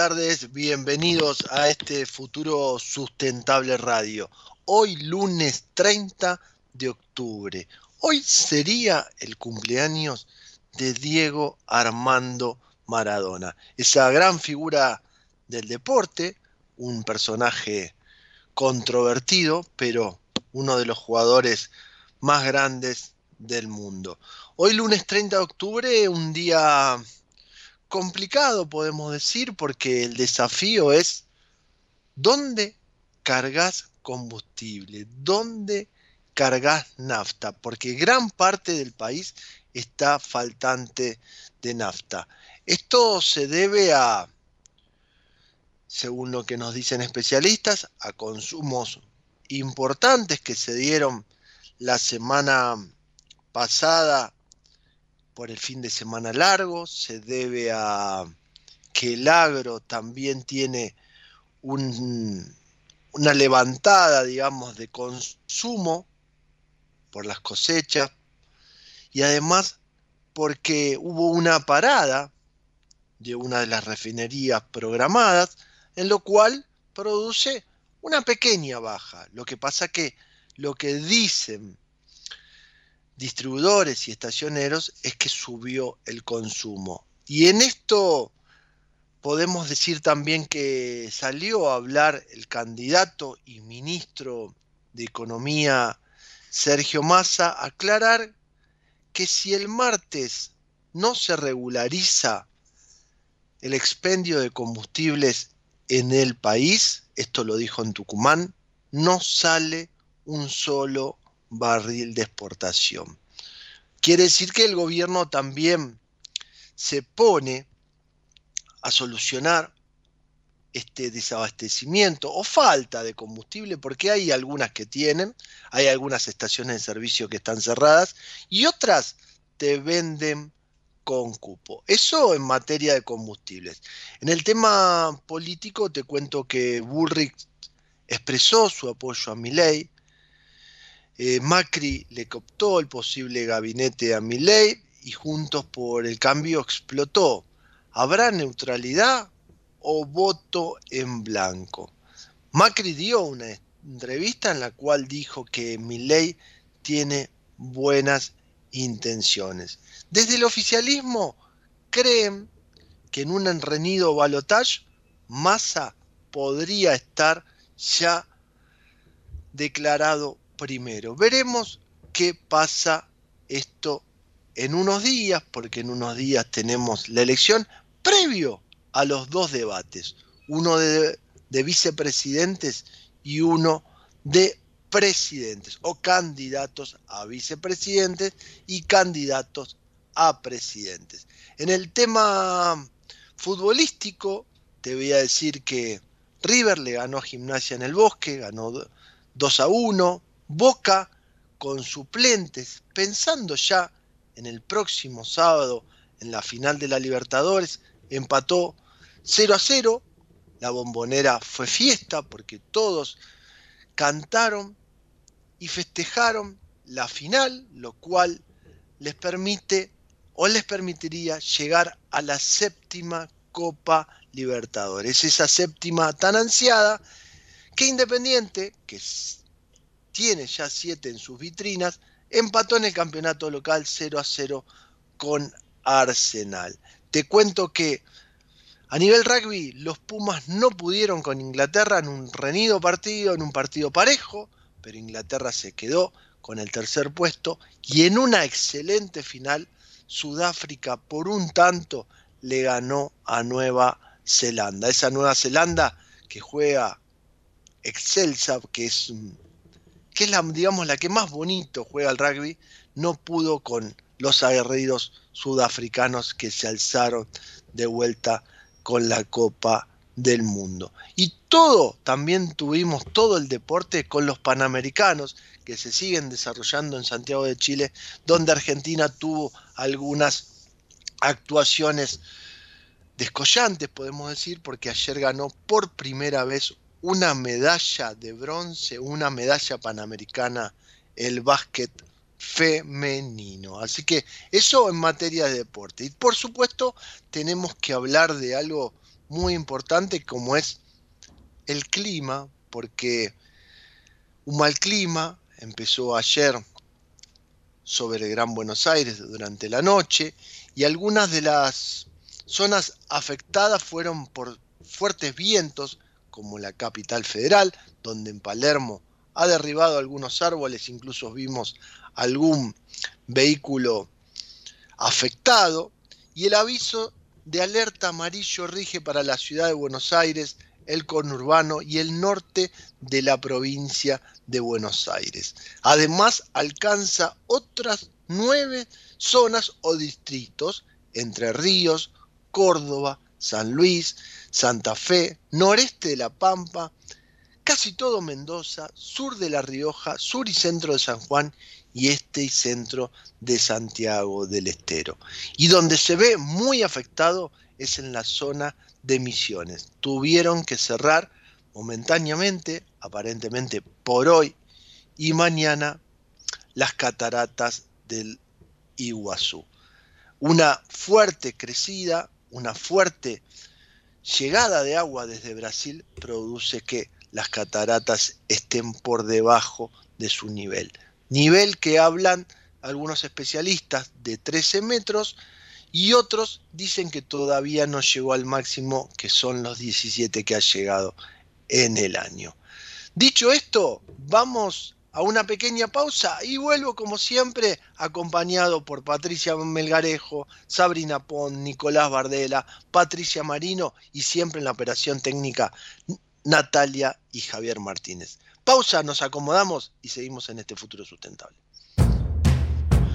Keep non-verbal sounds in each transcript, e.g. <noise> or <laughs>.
tardes, bienvenidos a este futuro sustentable radio. Hoy lunes 30 de octubre. Hoy sería el cumpleaños de Diego Armando Maradona, esa gran figura del deporte, un personaje controvertido, pero uno de los jugadores más grandes del mundo. Hoy lunes 30 de octubre, un día complicado, podemos decir, porque el desafío es dónde cargas combustible, dónde cargas nafta, porque gran parte del país está faltante de nafta. Esto se debe a, según lo que nos dicen especialistas, a consumos importantes que se dieron la semana pasada por el fin de semana largo, se debe a que el agro también tiene un- una levantada, digamos, de consumo por las cosechas y además porque hubo una parada de una de las refinerías programadas, en lo cual produce una pequeña baja. Lo que pasa que lo que dicen distribuidores y estacioneros es que subió el consumo. Y en esto podemos decir también que salió a hablar el candidato y ministro de Economía Sergio Massa aclarar que si el martes no se regulariza el expendio de combustibles en el país, esto lo dijo en Tucumán, no sale un solo barril de exportación. Quiere decir que el gobierno también se pone a solucionar este desabastecimiento o falta de combustible, porque hay algunas que tienen, hay algunas estaciones de servicio que están cerradas y otras te venden con cupo. Eso en materia de combustibles. En el tema político te cuento que Bullrich expresó su apoyo a Milei, eh, Macri le cooptó el posible gabinete a Milei y Juntos por el Cambio explotó. ¿Habrá neutralidad o voto en blanco? Macri dio una entrevista en la cual dijo que Milei tiene buenas intenciones. Desde el oficialismo creen que en un reñido balotage Massa podría estar ya declarado primero. Veremos qué pasa esto en unos días, porque en unos días tenemos la elección previo a los dos debates, uno de, de vicepresidentes y uno de presidentes o candidatos a vicepresidentes y candidatos a presidentes. En el tema futbolístico, te voy a decir que River le ganó a Gimnasia en el Bosque, ganó 2 a 1, Boca con suplentes, pensando ya en el próximo sábado en la final de la Libertadores, empató 0 a 0, la bombonera fue fiesta porque todos cantaron y festejaron la final, lo cual les permite o les permitiría llegar a la séptima Copa Libertadores, esa séptima tan ansiada que Independiente, que tiene ya siete en sus vitrinas, empató en el campeonato local 0 a 0 con Arsenal. Te cuento que a nivel rugby, los Pumas no pudieron con Inglaterra en un reñido partido, en un partido parejo, pero Inglaterra se quedó con el tercer puesto y en una excelente final, Sudáfrica por un tanto le ganó a Nueva Zelanda. Esa Nueva Zelanda que juega excelsa, que es, que es la, digamos, la que más bonito juega el rugby, no pudo con los aguerridos sudafricanos que se alzaron de vuelta con la Copa del Mundo. Y todo, también tuvimos todo el deporte con los Panamericanos que se siguen desarrollando en Santiago de Chile, donde Argentina tuvo algunas actuaciones descollantes, podemos decir, porque ayer ganó por primera vez una medalla de bronce, una medalla panamericana, el básquet femenino. Así que eso en materia de deporte. Y por supuesto tenemos que hablar de algo muy importante como es el clima, porque un mal clima empezó ayer sobre el Gran Buenos Aires durante la noche y algunas de las zonas afectadas fueron por fuertes vientos como la capital federal, donde en Palermo ha derribado algunos árboles, incluso vimos algún vehículo afectado, y el aviso de alerta amarillo rige para la ciudad de Buenos Aires, el conurbano y el norte de la provincia de Buenos Aires. Además, alcanza otras nueve zonas o distritos, entre Ríos, Córdoba, San Luis, Santa Fe, noreste de La Pampa, casi todo Mendoza, sur de La Rioja, sur y centro de San Juan y este y centro de Santiago del Estero. Y donde se ve muy afectado es en la zona de Misiones. Tuvieron que cerrar momentáneamente, aparentemente por hoy y mañana, las cataratas del Iguazú. Una fuerte crecida, una fuerte llegada de agua desde Brasil produce que las cataratas estén por debajo de su nivel. Nivel que hablan algunos especialistas de 13 metros y otros dicen que todavía no llegó al máximo, que son los 17 que ha llegado en el año. Dicho esto, vamos a una pequeña pausa y vuelvo como siempre acompañado por Patricia Melgarejo, Sabrina Pon, Nicolás Bardela, Patricia Marino y siempre en la operación técnica Natalia y Javier Martínez. Pausa, nos acomodamos y seguimos en este futuro sustentable.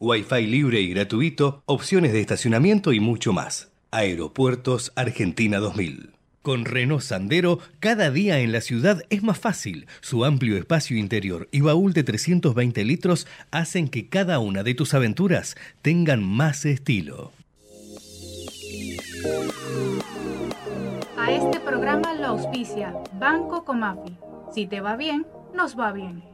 Wi-Fi libre y gratuito, opciones de estacionamiento y mucho más. Aeropuertos Argentina 2000. Con Renault Sandero, cada día en la ciudad es más fácil. Su amplio espacio interior y baúl de 320 litros hacen que cada una de tus aventuras tengan más estilo. A este programa lo auspicia Banco Comafi. Si te va bien, nos va bien.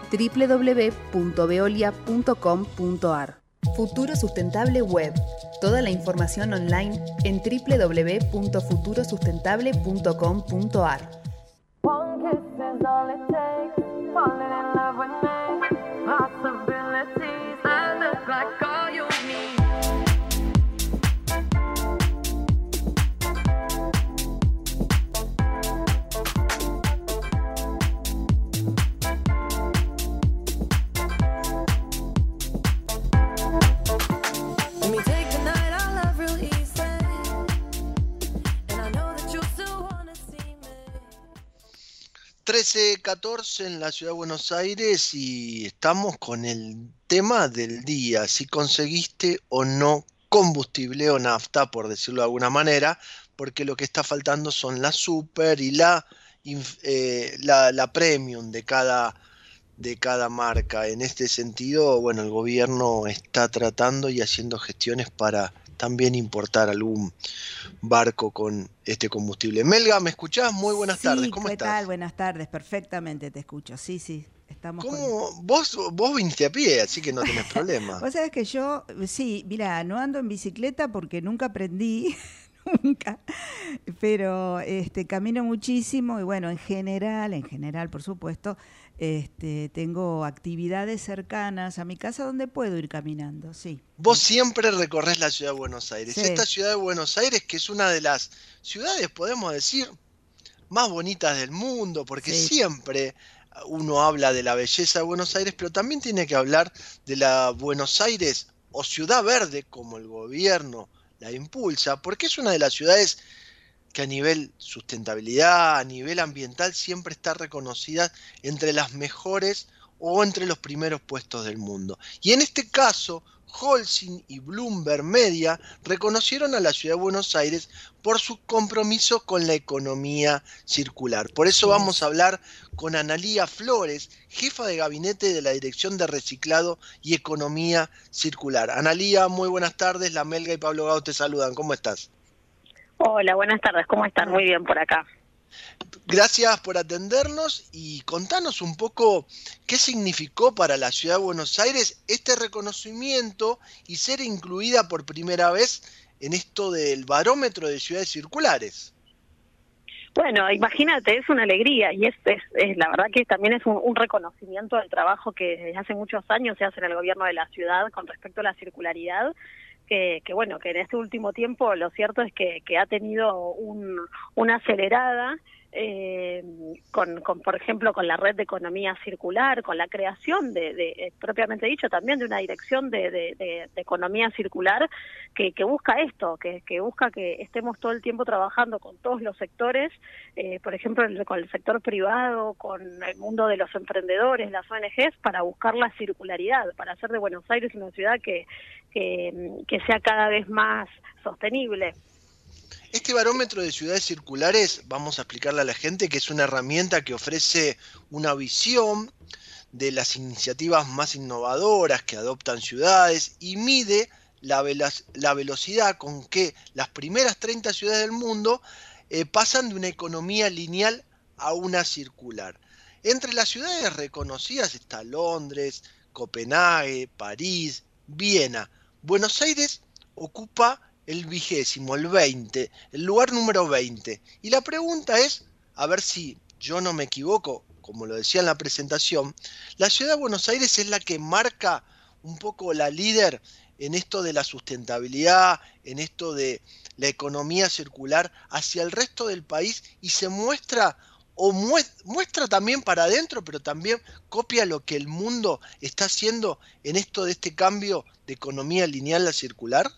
www.veolia.com.ar. Futuro Sustentable Web. Toda la información online en www.futurosustentable.com.ar. 13-14 en la ciudad de Buenos Aires y estamos con el tema del día, si conseguiste o no combustible o nafta, por decirlo de alguna manera, porque lo que está faltando son la super y la, eh, la, la premium de cada, de cada marca. En este sentido, bueno, el gobierno está tratando y haciendo gestiones para también importar algún barco con este combustible. Melga, ¿me escuchás? Muy buenas Sí, tardes, ¿cómo ¿qué estás? tal? Buenas tardes, perfectamente te escucho. Sí, sí, estamos con- ¿Cómo? Vos, vos viniste a pie, así que no tenés <laughs> problema. Vos sabés que yo, sí, mira, no ando en bicicleta porque nunca aprendí, <laughs> nunca, pero este, camino muchísimo y bueno, en general, en general, por supuesto, este, tengo actividades cercanas a mi casa donde puedo ir caminando, sí. Vos siempre recorres la ciudad de Buenos Aires. Sí. Esta ciudad de Buenos Aires, que es una de las ciudades, podemos decir, más bonitas del mundo, porque Sí. siempre uno habla de la belleza de Buenos Aires, pero también tiene que hablar de la Buenos Aires o ciudad verde, como el gobierno la impulsa, porque es una de las ciudades que a nivel sustentabilidad, a nivel ambiental, siempre está reconocida entre las mejores o entre los primeros puestos del mundo. Y en este caso, Holcim y Bloomberg Media reconocieron a la ciudad de Buenos Aires por su compromiso con la economía circular. Por eso vamos a hablar con Analía Flores, jefa de gabinete de la Dirección de Reciclado y Economía Circular. Analía, muy buenas tardes. La Melga y Pablo Gao te saludan. ¿Cómo estás? Hola, buenas tardes, ¿cómo están? Muy bien por acá. Gracias por atendernos y contanos un poco qué significó para la ciudad de Buenos Aires este reconocimiento y ser incluida por primera vez en esto del barómetro de ciudades circulares. Bueno, imagínate, es una alegría y es, es, es- la verdad que también es un, un reconocimiento del trabajo que desde hace muchos años se hace en el gobierno de la ciudad con respecto a la circularidad. Que, que bueno, que en este último tiempo lo cierto es que, que ha tenido un, una acelerada eh, con, con, por ejemplo, con la red de economía circular, con la creación de, de, eh, propiamente dicho, también de una dirección de, de- economía circular que, que busca esto, que, busca que estemos todo el tiempo trabajando con todos los sectores, eh, por ejemplo, con el sector privado, con el mundo de los emprendedores, las ONGs, para buscar la circularidad, para hacer de Buenos Aires una ciudad que, que sea cada vez más sostenible. Este barómetro de ciudades circulares, vamos a explicarle a la gente que es una herramienta que ofrece una visión de las iniciativas más innovadoras que adoptan ciudades y mide la, velocidad con que las primeras 30 ciudades del mundo eh, pasan de una economía lineal a una circular. Entre las ciudades reconocidas está Londres, Copenhague, París, Viena. Buenos Aires ocupa el vigésimo, el 20, el lugar número 20. Y la pregunta es, a ver si yo no me equivoco, como lo decía en la presentación, la ciudad de Buenos Aires es la que marca un poco la líder en esto de la sustentabilidad, en esto de la economía circular hacia el resto del país y se muestra o mues- muestra también para adentro, pero también copia lo que el mundo está haciendo en esto de este cambio de economía lineal a circular.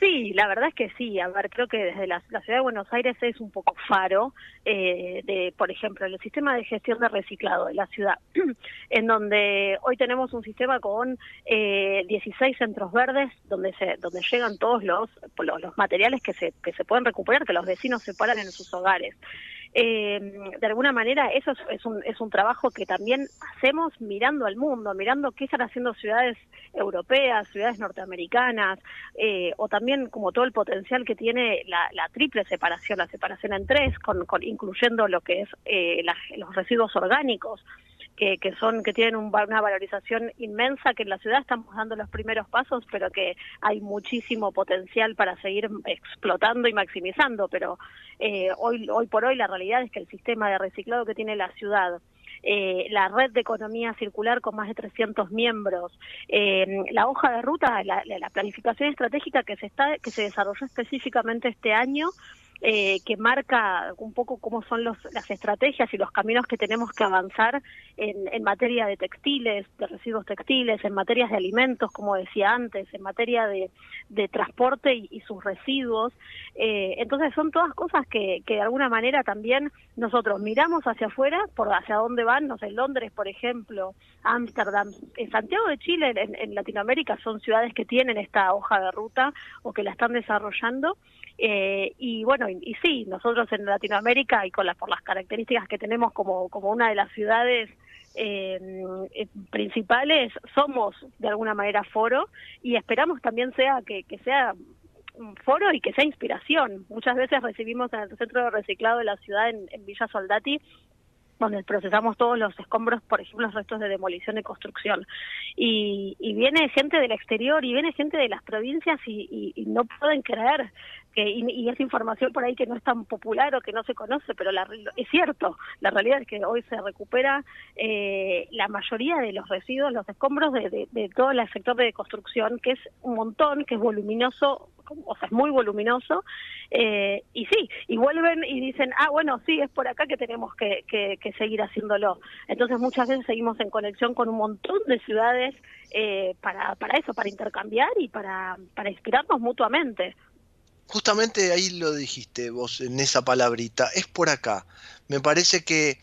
Sí, la verdad es que sí. A ver, creo que desde la, ciudad de Buenos Aires es un poco faro eh, de, por ejemplo, el sistema de gestión de reciclado de la ciudad, <clears throat> en donde hoy tenemos un sistema con eh, 16 centros verdes donde se donde llegan todos los, los los materiales que se que se pueden recuperar, que los vecinos separan en sus hogares. Eh, de alguna manera eso es, un, es un trabajo que también hacemos mirando al mundo, mirando qué están haciendo ciudades europeas, ciudades norteamericanas, eh, o también como todo el potencial que tiene la, la triple separación, la separación en tres, con, con incluyendo lo que es eh, la, los residuos orgánicos. Que, que, son que tienen un, una valorización inmensa que en la ciudad estamos dando los primeros pasos pero que hay muchísimo potencial para seguir explotando y maximizando pero eh, hoy hoy por hoy la realidad es que el sistema de reciclado que tiene la ciudad eh, la red de economía circular con más de 300 miembros, eh, la hoja de ruta, la, la, planificación estratégica que se está que se desarrolló específicamente este año. Eh, que marca un poco cómo son los, las estrategias y los caminos que tenemos que avanzar en, en materia de textiles, de residuos textiles, en materias de alimentos, como decía antes, en materia de, de transporte y, sus residuos. Eh, entonces son todas cosas que, que de alguna manera también nosotros miramos hacia afuera, por hacia dónde van, no sé, Londres, por ejemplo, Ámsterdam, en Santiago de Chile, en, en Latinoamérica, son ciudades que tienen esta hoja de ruta o que la están desarrollando. Eh, y bueno, y, y, sí, nosotros en Latinoamérica y con las por las características que tenemos como, como una de las ciudades eh, principales, somos de alguna manera foro y esperamos también sea que, que sea foro y que sea inspiración. Muchas veces recibimos en el centro de reciclado de la ciudad en, Villa Soldati donde procesamos todos los escombros, por ejemplo, los restos de demolición y construcción. Y, y viene gente del exterior y viene gente de las provincias y no pueden creer que y, y, es información por ahí que no es tan popular o que no se conoce, pero la, es cierto, la realidad es que hoy se recupera eh, la mayoría de los residuos, los escombros de, de, todo el sector de construcción, que es un montón, que es voluminoso, o sea, es muy voluminoso, eh, y sí, y vuelven y dicen, ah, bueno, sí, es por acá que tenemos que, que, que seguir haciéndolo. Entonces muchas veces seguimos en conexión con un montón de ciudades eh, para, eso, para intercambiar y para inspirarnos mutuamente justamente ahí lo dijiste vos en esa palabrita, es por acá. Me parece que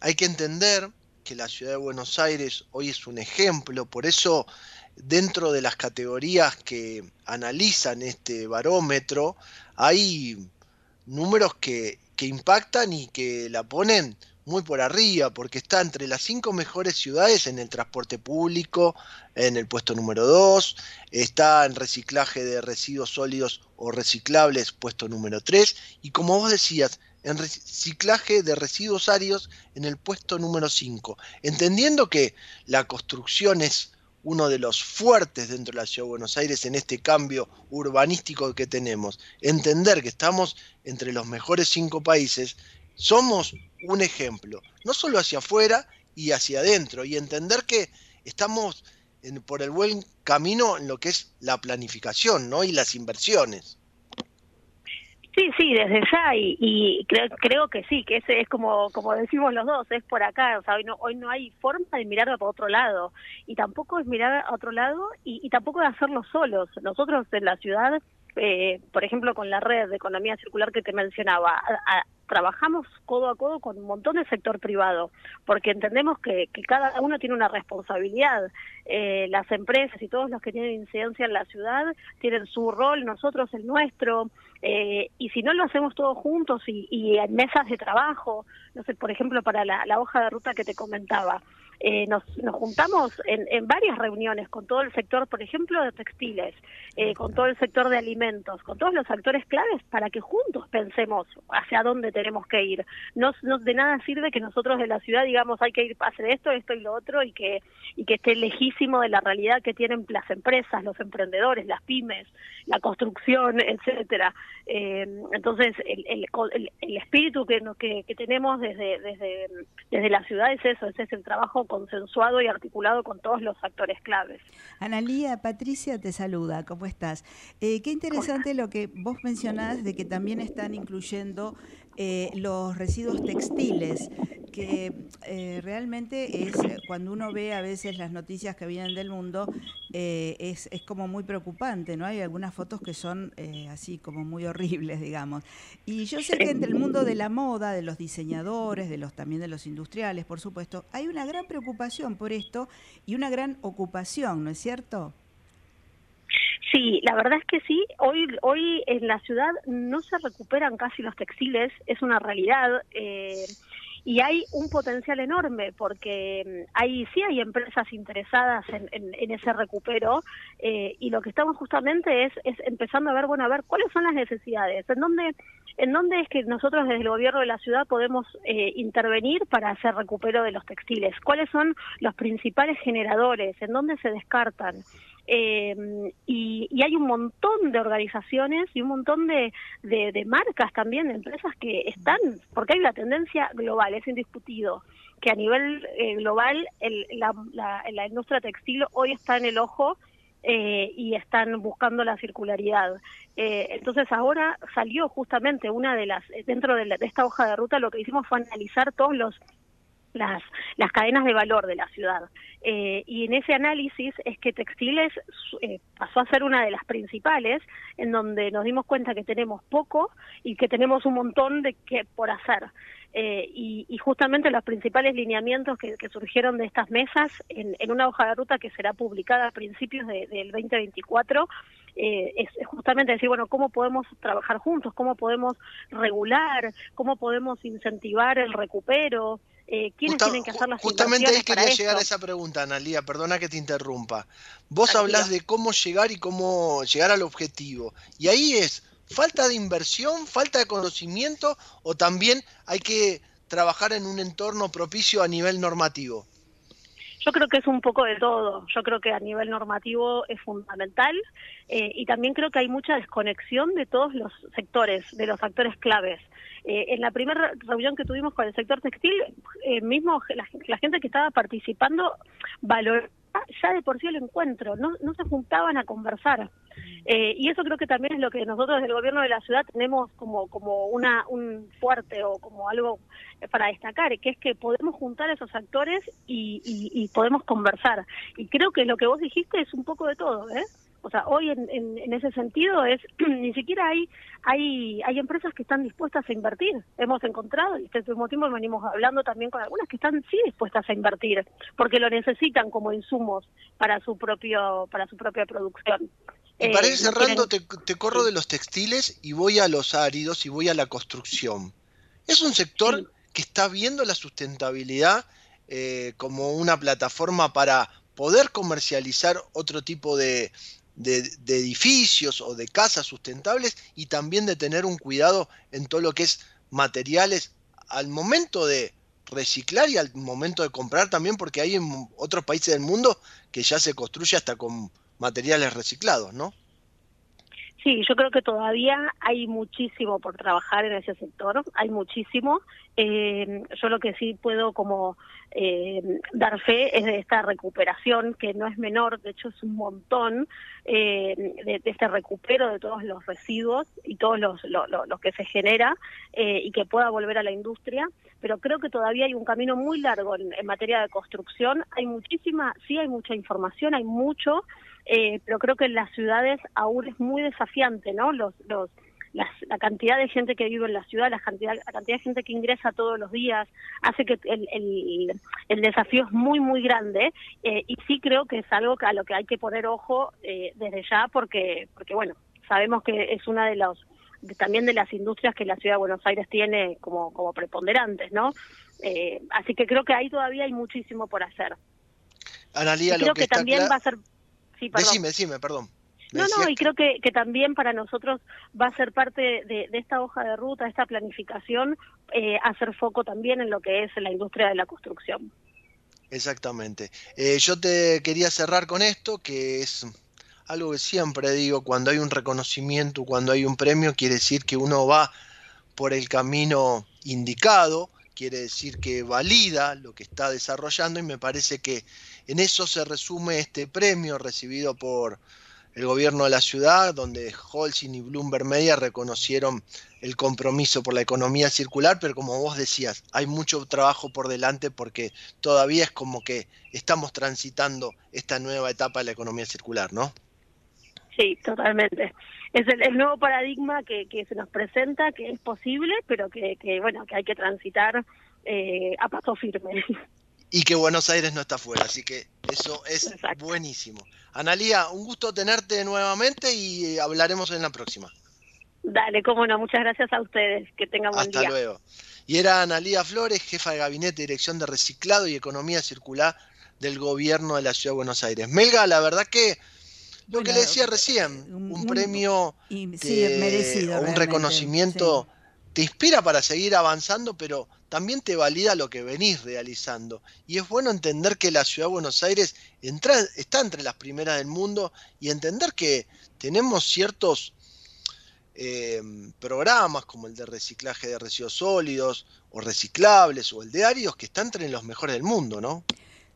hay que entender que la ciudad de Buenos Aires hoy es un ejemplo, por eso dentro de las categorías que analizan este barómetro hay números que, que impactan y que la ponen muy por arriba, porque está entre las cinco mejores ciudades en el transporte público, en el puesto número 2, está en reciclaje de residuos sólidos o reciclables, puesto número 3, y como vos decías, en reciclaje de residuos áridos en el puesto número 5, entendiendo que la construcción es uno de los fuertes dentro de la ciudad de Buenos Aires en este cambio urbanístico que tenemos, entender que estamos entre los mejores cinco países, somos un ejemplo, no solo hacia afuera y hacia adentro, y entender que estamos en, por el buen camino en lo que es la planificación ¿no? y las inversiones. Sí, sí, desde ya y, creo, creo que sí, que ese es como como decimos los dos, es por acá, o sea, hoy no, hoy no hay forma de mirar para otro lado y tampoco es mirar a otro lado y, y tampoco de hacerlo solos. Nosotros en la ciudad, eh, por ejemplo, con la red de economía circular que te mencionaba, trabajamos codo a codo con un montón del sector privado, porque entendemos que, que cada uno tiene una responsabilidad. Eh, las empresas y todos los que tienen incidencia en la ciudad tienen su rol, nosotros el nuestro, eh, y si no lo hacemos todos juntos y, y en mesas de trabajo, no sé, por ejemplo, para la hoja de ruta que te comentaba, eh, nos, nos, juntamos en, en, varias reuniones con todo el sector, por ejemplo, de textiles, eh, con todo el sector de alimentos, con todos los actores claves para que juntos pensemos hacia dónde tenemos que ir. No, no de nada sirve que nosotros de la ciudad digamos hay que ir a hacer esto, esto y lo otro y que y que esté lejísimo de la realidad que tienen las empresas, los emprendedores, las pymes, la construcción, etcétera. Eh, entonces el, el, el, el espíritu que, que, que tenemos desde, desde, desde la ciudad es eso, ese es el trabajo consensuado y articulado con todos los actores claves. Analía, Patricia te saluda, ¿cómo estás? Eh, qué interesante lo que vos mencionás de que también están incluyendo eh, los residuos textiles, que eh, realmente es cuando uno ve a veces las noticias que vienen del mundo, eh, es, es como muy preocupante, ¿no? Hay algunas fotos que son eh, así como muy horribles, digamos. Y yo sé que entre el mundo de la moda, de los diseñadores, de los también de los industriales, por supuesto, hay una gran preocupación por esto y una gran ocupación, ¿no es cierto? Sí, la verdad es que sí. Hoy, hoy en la ciudad no se recuperan casi los textiles, es una realidad. Eh, y hay un potencial enorme porque mm, hay sí hay empresas interesadas en, en, ese recupero eh, y lo que estamos justamente es, es empezando a ver bueno a ver cuáles son las necesidades en dónde en dónde es que nosotros desde el gobierno de la ciudad podemos eh, intervenir para hacer recupero de los textiles cuáles son los principales generadores en dónde se descartan eh, y, y, hay un montón de organizaciones y un montón de, de, marcas también, de empresas que están, porque hay una tendencia global, es indiscutido, que a nivel eh, global el, la, la, industria textil hoy está en el ojo eh, y están buscando la circularidad. Eh, entonces ahora salió justamente una de las, dentro de, la, de esta hoja de ruta, lo que hicimos fue analizar todos los las, las cadenas de valor de la ciudad. Eh, y en ese análisis es que textiles eh, pasó a ser una de las principales, en donde nos dimos cuenta que tenemos poco y que tenemos un montón de que por hacer. Eh, y, y, justamente los principales lineamientos que, surgieron de estas mesas en, en, una hoja de ruta que será publicada a principios de, del 2024 eh, es, justamente decir, bueno, cómo podemos trabajar juntos, cómo podemos regular, cómo podemos incentivar el recupero, eh, quiénes Justa, tienen que hacer las Justamente ahí quería para llegar esto? a esa pregunta, Analia, perdona que te interrumpa. Vos hablás de cómo llegar y cómo llegar al objetivo. Y ahí es falta de inversión, falta de conocimiento o también hay que trabajar en un entorno propicio a nivel normativo. Yo creo que es un poco de todo. Yo creo que a nivel normativo es fundamental eh, y también creo que hay mucha desconexión de todos los sectores, de los actores claves. Eh, en la primera reunión que tuvimos con el sector textil, eh, mismo la, la, gente que estaba participando valoraba ya de por sí el encuentro, no, no se juntaban a conversar. Eh, y eso creo que también es lo que nosotros desde el gobierno de la ciudad tenemos como, como una, un fuerte o como algo para destacar, que es que podemos juntar a esos actores y, y, y podemos conversar. Y creo que lo que vos dijiste es un poco de todo, ¿eh? O sea, hoy en, en, en, ese sentido es <clears throat> ni siquiera hay hay hay empresas que están dispuestas a invertir. Hemos encontrado y este último tiempo venimos hablando también con algunas que están sí dispuestas a invertir porque lo necesitan como insumos para su propio para su propia producción. Y para ir cerrando, te, te, corro de los textiles y voy a los áridos y voy a la construcción. Es un sector sí. que está viendo la sustentabilidad eh, como una plataforma para poder comercializar otro tipo de, de, de, edificios o de casas sustentables y también de tener un cuidado en todo lo que es materiales al momento de reciclar y al momento de comprar también, porque hay en otros países del mundo que ya se construye hasta con materiales reciclados, ¿no? Sí, yo creo que todavía hay muchísimo por trabajar en ese sector, hay muchísimo. Eh, yo lo que sí puedo como eh, dar fe es de esta recuperación, que no es menor, de hecho es un montón, eh, de, este recupero de todos los residuos y todos los, lo, lo, lo que se genera eh, y que pueda volver a la industria, pero creo que todavía hay un camino muy largo en, materia de construcción, hay muchísima, sí hay mucha información, hay mucho, eh, pero creo que en las ciudades aún es muy desafiante, ¿no? Los, los, las, la cantidad de gente que vive en la ciudad, la cantidad, la cantidad de gente que ingresa todos los días, hace que el, el, el desafío es muy, muy grande eh, y sí creo que es algo a lo que hay que poner ojo eh, desde ya porque, porque, bueno, sabemos que es una de los de, también de las industrias que la ciudad de Buenos Aires tiene como, como preponderantes, ¿no? Eh, así que creo que ahí todavía hay muchísimo por hacer. Analía, creo lo que, que también va a ser Sí, decime, decime, perdón. No, no, y creo que, que también para nosotros va a ser parte de, de esta hoja de ruta, esta planificación, eh, hacer foco también en lo que es la industria de la construcción. Exactamente. Eh, yo te quería cerrar con esto, que es algo que siempre digo, cuando hay un reconocimiento, cuando hay un premio, quiere decir que uno va por el camino indicado, quiere decir que valida lo que está desarrollando y me parece que en eso se resume este premio recibido por el gobierno de la ciudad, donde Holcim y Bloomberg Media reconocieron el compromiso por la economía circular, pero como vos decías, hay mucho trabajo por delante porque todavía es como que estamos transitando esta nueva etapa de la economía circular, ¿no? Sí, totalmente. Es el, el nuevo paradigma que, que se nos presenta, que es posible, pero que, que bueno, que hay que transitar eh, a paso firme. Y que Buenos Aires no está fuera, así que eso es buenísimo. Analía, un gusto tenerte nuevamente y hablaremos en la próxima. Dale, cómo no, muchas gracias a ustedes. Que tengan buen Hasta día. luego. Y era Analía Flores, jefa de gabinete de dirección de reciclado y economía circular del gobierno de la ciudad de Buenos Aires. Melga, la verdad que lo que le decía recién, un, premio, y- sí, merecido, un reconocimiento te inspira para seguir avanzando, pero también te valida lo que venís realizando. Y es bueno entender que la ciudad de Buenos Aires entra- está entre las primeras del mundo y entender que tenemos ciertos eh, programas como el de reciclaje de residuos sólidos o reciclables o el de áridos que están entre los mejores del mundo, ¿no?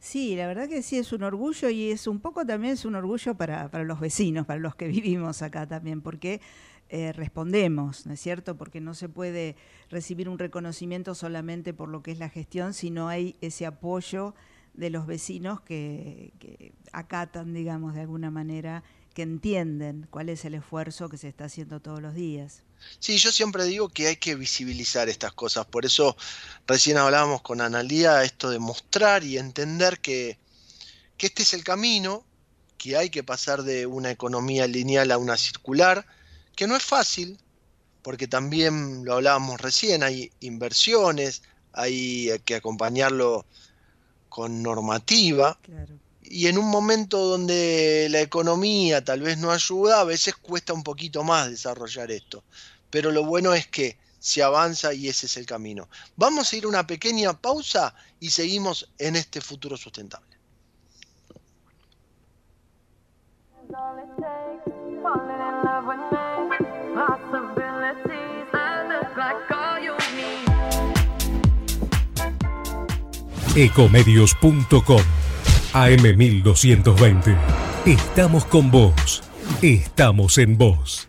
Sí, la verdad que sí es un orgullo y es un poco también es un orgullo para, para los vecinos, para los que <laughs> vivimos acá también, porque eh, respondemos, ¿no es cierto? Porque no se puede recibir un reconocimiento solamente por lo que es la gestión, sino hay ese apoyo de los vecinos que, que acatan, digamos, de alguna manera, que entienden cuál es el esfuerzo que se está haciendo todos los días. Sí, yo siempre digo que hay que visibilizar estas cosas, por eso recién hablábamos con Analía esto de mostrar y entender que, que este es el camino, que hay que pasar de una economía lineal a una circular, que no es fácil, porque también lo hablábamos recién, hay inversiones, hay que acompañarlo con normativa, y en un momento donde la economía tal vez no ayuda, a veces cuesta un poquito más desarrollar esto. Pero lo bueno es que se avanza y ese es el camino. Vamos a ir a una pequeña pausa y seguimos en este futuro sustentable. Ecomedios.com AM1220. Estamos con vos. Estamos en vos.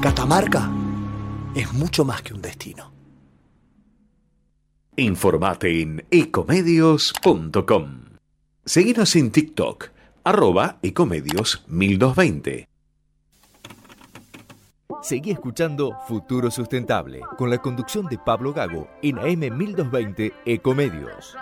Catamarca es mucho más que un destino. Informate en ecomedios.com. Seguinos en TikTok, arroba ecomedios 1220. Seguí escuchando Futuro Sustentable con la conducción de Pablo Gago en AM 1220 Ecomedios.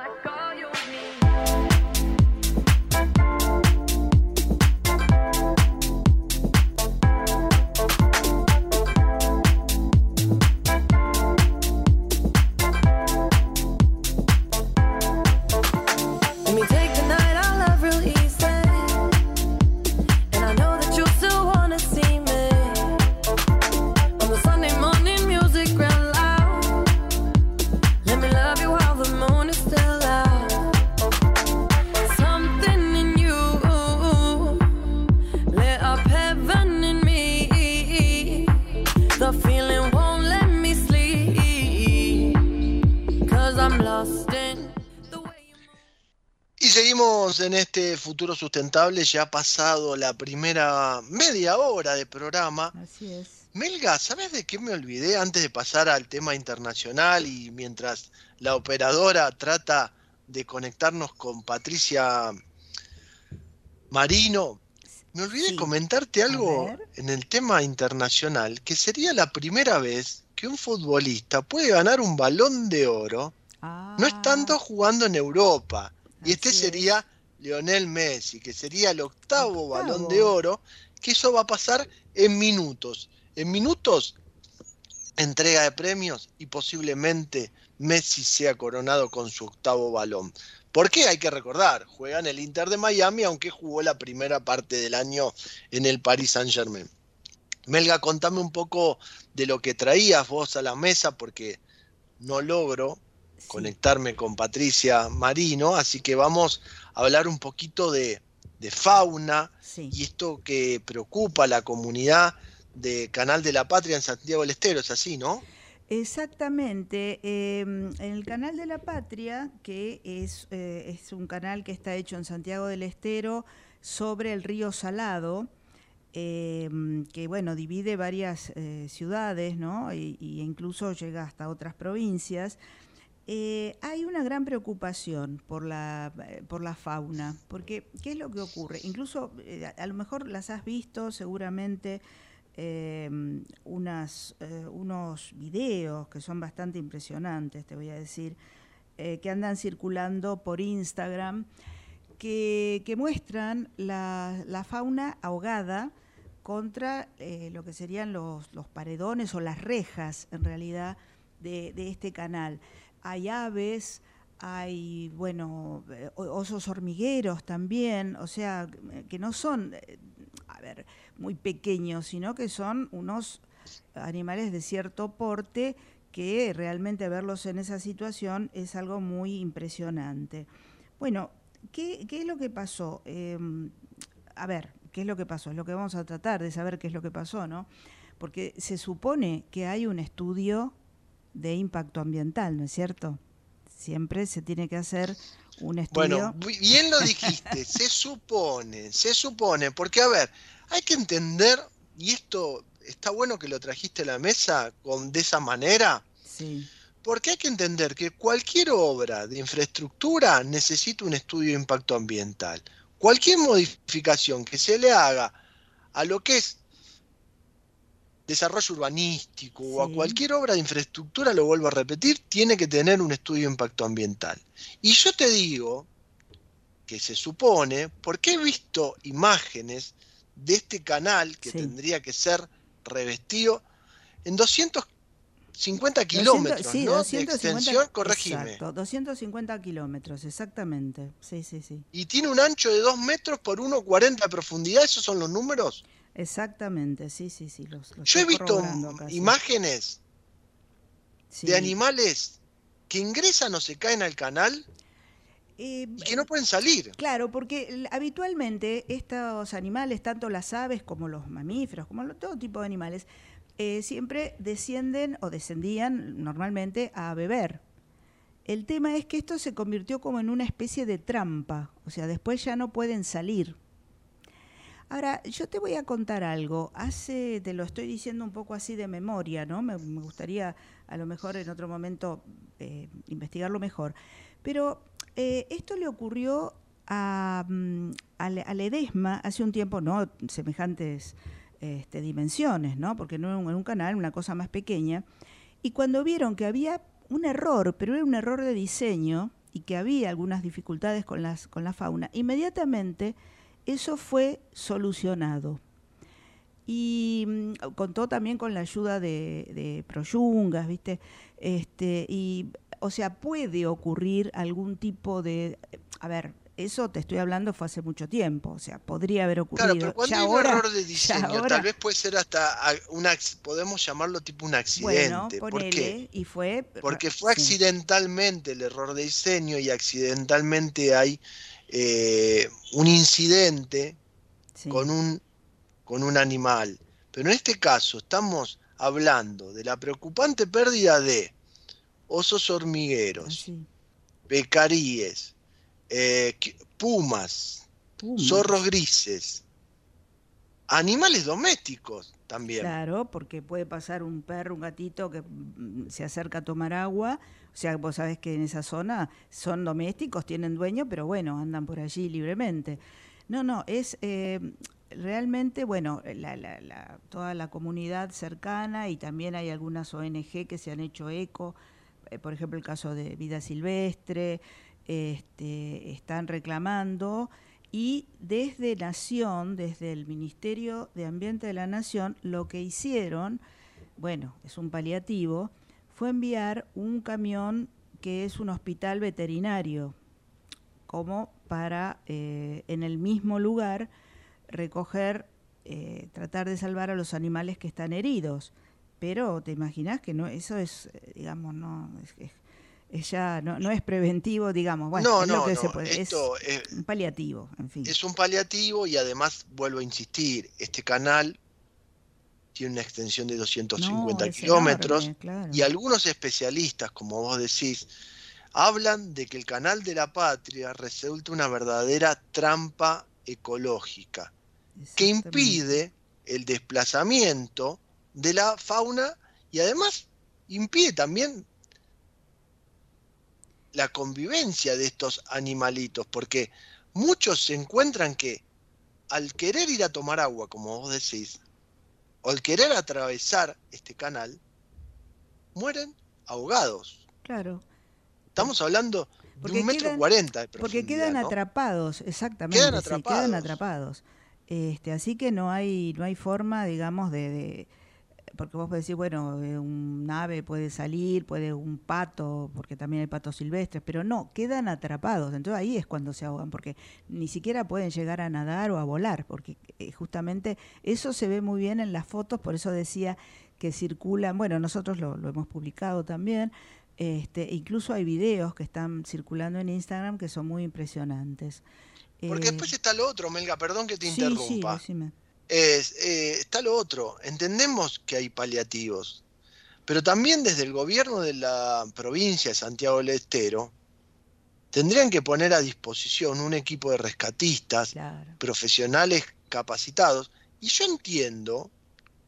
En este futuro sustentable, ya ha pasado la primera media hora de programa. Así es. Melga, ¿sabes de qué me olvidé antes de pasar al tema internacional y mientras la operadora trata de conectarnos con Patricia Marino? Me olvidé comentarte algo en el tema internacional, que sería la primera vez que un futbolista puede ganar un balón de oro no estando jugando en Europa. Y este sería Lionel Messi, que sería el octavo, balón de oro, que eso va a pasar en minutos. En minutos, entrega de premios y posiblemente Messi sea coronado con su octavo balón. ¿Por qué? Hay que recordar, juega en el Inter de Miami, aunque jugó la primera parte del año en el Paris Saint Germain. Melga, contame un poco de lo que traías vos a la mesa, porque no logro conectarme con Patricia Marino, así que vamos a hablar un poquito de, de fauna y esto que preocupa a la comunidad de Canal de la Patria en Santiago del Estero, es así, ¿no? Exactamente. eh, en el Canal de la Patria, que es, eh, es un canal que está hecho en Santiago del Estero sobre el río Salado, eh, que bueno, divide varias eh, ciudades, ¿no? Y, y incluso llega hasta otras provincias. Eh, hay una gran preocupación por la, eh, por la fauna, porque ¿qué es lo que ocurre? Incluso eh, a, lo mejor las has visto seguramente unas, eh, unos videos que son bastante impresionantes, te voy a decir, que andan circulando por Instagram, que, que muestran la, la fauna ahogada contra lo que serían los, los paredones o las rejas, en realidad, de, de este canal. Hay aves, hay, bueno, eh, osos hormigueros también, o sea, que no son, eh, a ver, muy pequeños, sino que son unos animales de cierto porte que realmente verlos en esa situación es algo muy impresionante. Bueno, ¿qué, qué es lo que pasó? Eh, a ver, ¿qué es lo que pasó? Es lo que vamos a tratar de saber qué es lo que pasó, ¿no? Porque se supone que hay un estudio de impacto ambiental, ¿no es cierto? Siempre se tiene que hacer un estudio. Bueno, bi- bien lo dijiste, se <laughs> supone, se supone, porque a ver, hay que entender, y esto está bueno que lo trajiste a la mesa con, de esa manera, Sí. porque hay que entender que cualquier obra de infraestructura necesita un estudio de impacto ambiental. Cualquier modificación que se le haga a lo que es desarrollo urbanístico o a cualquier obra de infraestructura, lo vuelvo a repetir, tiene que tener un estudio de impacto ambiental. Y yo te digo que se supone, porque he visto imágenes de este canal que Sí. tendría que ser revestido en 250 200 kilómetros sí, ¿no? de 250 extensión, corregime. Exacto, 250 kilómetros, exactamente. Sí, sí, sí. Y tiene un ancho de 2 metros por 1,40 de profundidad, ¿esos son los números? Exactamente, sí, sí, sí. Los, los Yo he visto acá, imágenes Sí. de animales que ingresan o se caen al canal Eh, y que no pueden salir. Claro, porque habitualmente estos animales, tanto las aves como los mamíferos, como todo tipo de animales, eh, siempre descienden o descendían normalmente a beber. El tema es que esto se convirtió como en una especie de trampa, o sea, después ya no pueden salir. Ahora, yo te voy a contar algo. Hace, te lo estoy diciendo un poco así de memoria, ¿no? Me, gustaría a lo mejor en otro momento eh, investigarlo mejor. Pero eh, esto le ocurrió a, mm, a Le- a Ledesma hace un tiempo, no semejantes este, dimensiones, ¿no? Porque no era un canal, una cosa más pequeña. Y cuando vieron que había un error, pero era un error de diseño y que había algunas dificultades con, las, con la fauna, inmediatamente eso fue solucionado. Y mm, contó también con la ayuda de, de Proyungas, ¿viste? Este, y, o sea, puede ocurrir algún tipo de. A ver, eso te estoy hablando fue hace mucho tiempo, o sea, podría haber ocurrido. Claro, pero cuando Ya hay ahora- un error de <laughs> diseño, ahora- tal vez puede ser hasta a- un ac- podemos llamarlo tipo un accidente. Bueno, ¿Por qué? y fue. Porque fue sí. accidentalmente el error de diseño y accidentalmente hay eh, un incidente con, un, con un animal. Pero en este caso estamos hablando de la preocupante pérdida de osos hormigueros, pecaríes, eh, Pumas. zorros grises, animales domésticos también. Claro, porque puede pasar un perro, un gatito que mm, se acerca a tomar agua. O sea, vos sabés que en esa zona son domésticos, tienen dueño, pero bueno, andan por allí libremente. No, no, es, eh, realmente, bueno, toda la comunidad cercana y también hay algunas ONG que se han hecho eco, eh, por ejemplo el caso de Vida Silvestre, este, están reclamando y desde Nación, desde el Ministerio de Ambiente de la Nación, lo que hicieron, bueno, es un paliativo, fue enviar un camión que es un hospital veterinario, como para eh, en el mismo lugar recoger, eh, tratar de salvar a los animales que están heridos. Pero te imaginas que no, eso es, digamos, no, es, es- ya no, no es preventivo, digamos, bueno, no, es lo no, que no, se puede, es esto es, un paliativo, en fin. es un paliativo y además, vuelvo a insistir, este canal tiene una extensión de 250 es kilómetros enorme, claro. y algunos especialistas, como vos decís, hablan de que el canal de la patria resulta una verdadera trampa ecológica que impide el desplazamiento de la fauna y además impide también la convivencia de estos animalitos, porque muchos se encuentran que al querer ir a tomar agua, como vos decís, o al querer atravesar este canal, mueren ahogados. Claro. Estamos hablando de un metro quedan- cuarenta de Porque quedan ¿no? atrapados, exactamente. Quedan sí, atrapados. quedan atrapados. Este, así que no hay, no hay forma, digamos, de, de- porque vos decir, bueno, eh, un ave puede salir, puede un pato, porque también hay patos silvestres, pero no, quedan atrapados. Entonces ahí es cuando se ahogan, porque ni siquiera pueden llegar a nadar o a volar, porque eh, justamente eso se ve muy bien en las fotos, por eso decía que circulan, bueno, nosotros lo, lo hemos publicado también, este, incluso hay videos que están circulando en Instagram que son muy impresionantes. Porque Eh, después está lo otro, Melga, perdón que te sí, sí, interrumpa. decime. Es, eh, está lo otro. Entendemos que hay paliativos, pero también desde el gobierno de la provincia de Santiago del Estero tendrían que poner a disposición un equipo de rescatistas profesionales capacitados. Y yo entiendo,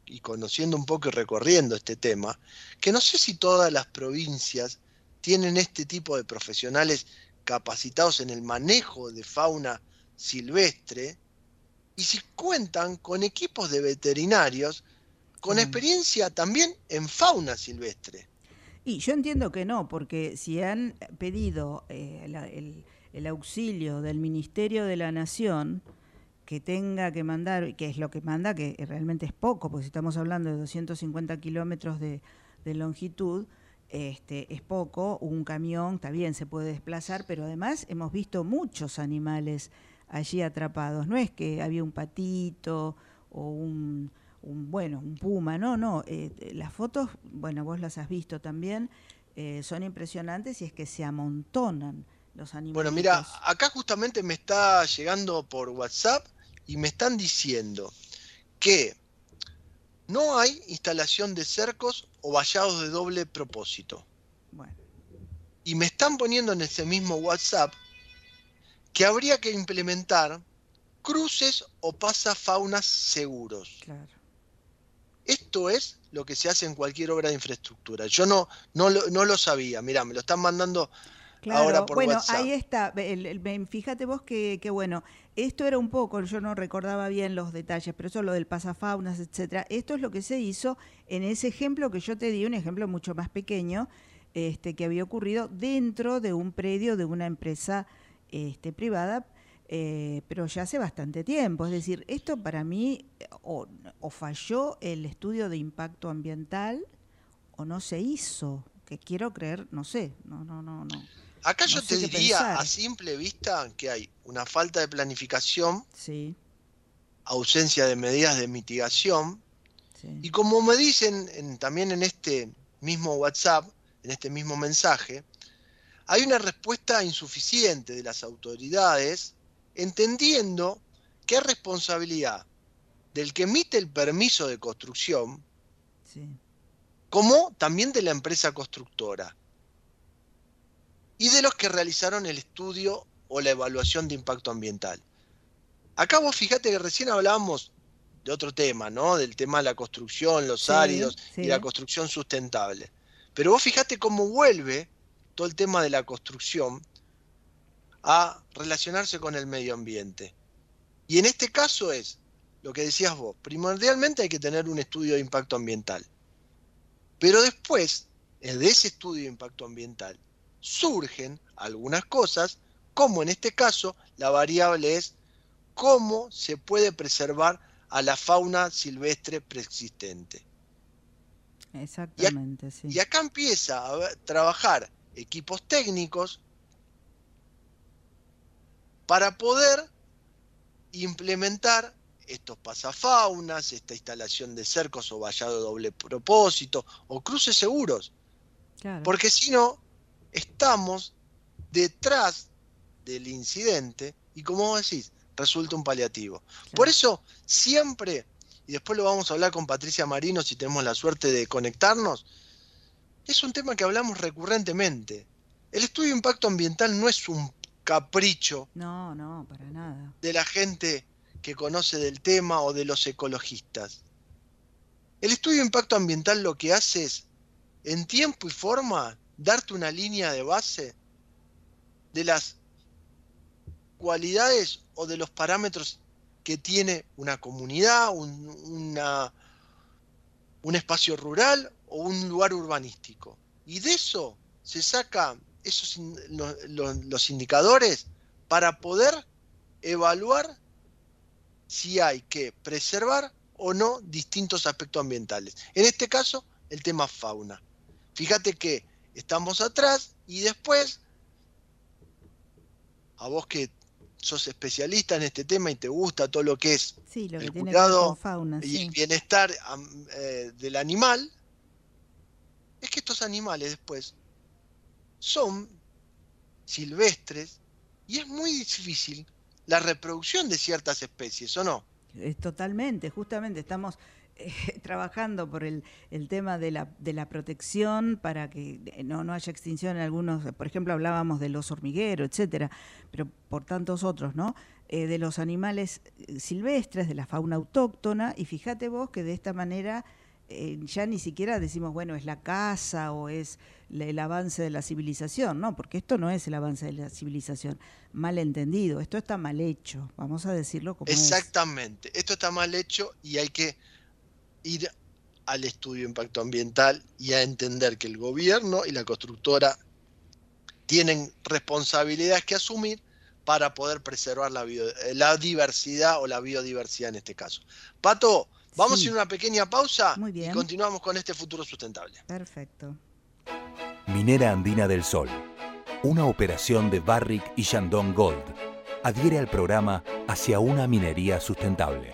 y conociendo un poco y recorriendo este tema, que no sé si todas las provincias tienen este tipo de profesionales capacitados en el manejo de fauna silvestre y si cuentan con equipos de veterinarios con experiencia también en fauna silvestre. Y yo entiendo que no, porque si han pedido eh, la- el, el auxilio del Ministerio de la Nación, que tenga que mandar, que es lo que manda, que realmente es poco, porque si estamos hablando de 250 kilómetros de, de longitud, este, es poco, un camión, está bien, se puede desplazar, pero además hemos visto muchos animales allí atrapados. No es que había un patito o un, un, bueno, un puma, no, no. eh, eh, las fotos, bueno, vos las has visto también, eh, son impresionantes y es que se amontonan los animales. Bueno, mira, acá justamente me está llegando por WhatsApp y me están diciendo que no hay instalación de cercos o vallados de doble propósito. Bueno. Y me están poniendo en ese mismo WhatsApp que habría que implementar cruces o pasafaunas seguros. Claro. Esto es lo que se hace en cualquier obra de infraestructura. Yo no, no, lo, no lo sabía. Mirá, me lo están mandando Claro, ahora por bueno, WhatsApp. ahí está. El- el- ven, fíjate vos que, que bueno, esto era un poco, yo no recordaba bien los detalles, pero eso lo del pasafaunas, etcétera. Esto es lo que se hizo en ese ejemplo que yo te di, un ejemplo mucho más pequeño, este, que había ocurrido dentro de un predio de una empresa este, privada, eh, pero ya hace bastante tiempo. Es decir, esto para mí o, o falló el estudio de impacto ambiental o no se hizo, que quiero creer, no sé, no, no, no, no. Acá No yo te diría pensar. a simple vista que hay una falta de planificación, Sí, ausencia de medidas de mitigación, sí. y como me dicen en- también en este mismo WhatsApp, en este mismo mensaje, hay una respuesta insuficiente de las autoridades, entendiendo que es responsabilidad del que emite el permiso de construcción, Sí. como también de la empresa constructora y de los que realizaron el estudio o la evaluación de impacto ambiental. Acá vos fíjate que recién hablábamos de otro tema, ¿no? Del tema de la construcción, los Sí, áridos sí. y la construcción sustentable. Pero vos fíjate cómo vuelve todo el tema de la construcción a relacionarse con el medio ambiente. Y en este caso es lo que decías vos, primordialmente hay que tener un estudio de impacto ambiental. Pero después, de ese estudio de impacto ambiental, surgen algunas cosas, como en este caso la variable es cómo se puede preservar a la fauna silvestre preexistente. Exactamente, sí. Y acá empieza a ver- trabajar equipos técnicos para poder implementar estos pasafaunas, esta instalación de cercos o vallado de doble propósito o cruces seguros. Claro. Porque si no, estamos detrás del incidente y como vos decís, resulta un paliativo. Por eso siempre, y después lo vamos a hablar con Patricia Marino si tenemos la suerte de conectarnos, es un tema que hablamos recurrentemente. El estudio de impacto ambiental no es un capricho No, no, para nada. de la gente que conoce del tema o de los ecologistas. El estudio de impacto ambiental lo que hace es, en tiempo y forma, darte una línea de base de las cualidades o de los parámetros que tiene una comunidad, un, una- un espacio rural o un lugar urbanístico. Y de eso se saca esos, los indicadores para poder evaluar si hay que preservar o no distintos aspectos ambientales. En este caso, el tema fauna. Fíjate que estamos atrás y después, a vos que sos especialista en este tema y te gusta todo lo que es Sí, lo que el que cuidado fauna, y sí. bienestar eh, del animal, es que estos animales después son silvestres y es muy difícil la reproducción de ciertas especies, ¿o no? Totalmente, justamente estamos eh, <laughs> trabajando por el, tema de la, protección para que eh, no, no haya extinción en algunos, por ejemplo hablábamos de los hormigueros, etcétera, pero por tantos otros, ¿no? Eh, de los animales silvestres, de la fauna autóctona, y fíjate vos que de esta manera eh, ya ni siquiera decimos, bueno, es la caza o es el avance de la civilización, no, porque esto no es el avance de la civilización, mal entendido, esto está mal hecho, vamos a decirlo como. Exactamente, esto está mal hecho y hay que ir al estudio de impacto ambiental y a entender que el gobierno y la constructora tienen responsabilidades que asumir para poder preservar la, la diversidad o la biodiversidad en este caso. Pato, vamos Sí. a ir a una pequeña pausa Muy y bien. continuamos con este futuro sustentable. Perfecto. Minera Andina del Sol. Una operación de Barrick y Shandong Gold. Adhiere al programa Hacia una minería sustentable.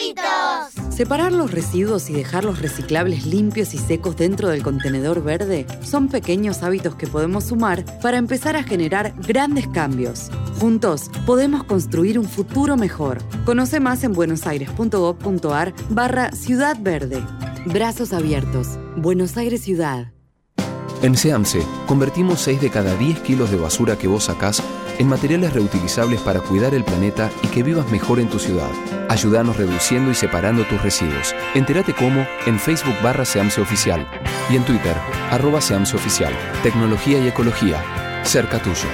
hábitos. Separar los residuos y dejar los reciclables limpios y secos dentro del contenedor verde son pequeños hábitos que podemos sumar para empezar a generar grandes cambios. Juntos podemos construir un futuro mejor. Conoce más en buenosaires.gov.ar barra Ciudad Verde. Brazos abiertos. Buenos Aires Ciudad. En SEAMSE, convertimos 6 de cada 10 kilos de basura que vos sacás en materiales reutilizables para cuidar el planeta y que vivas mejor en tu ciudad. Ayúdanos reduciendo y separando tus residuos. Entérate cómo en Facebook barra SEAMSE Oficial y en Twitter, arroba SEAMSE Oficial. Tecnología y ecología, cerca tuyo.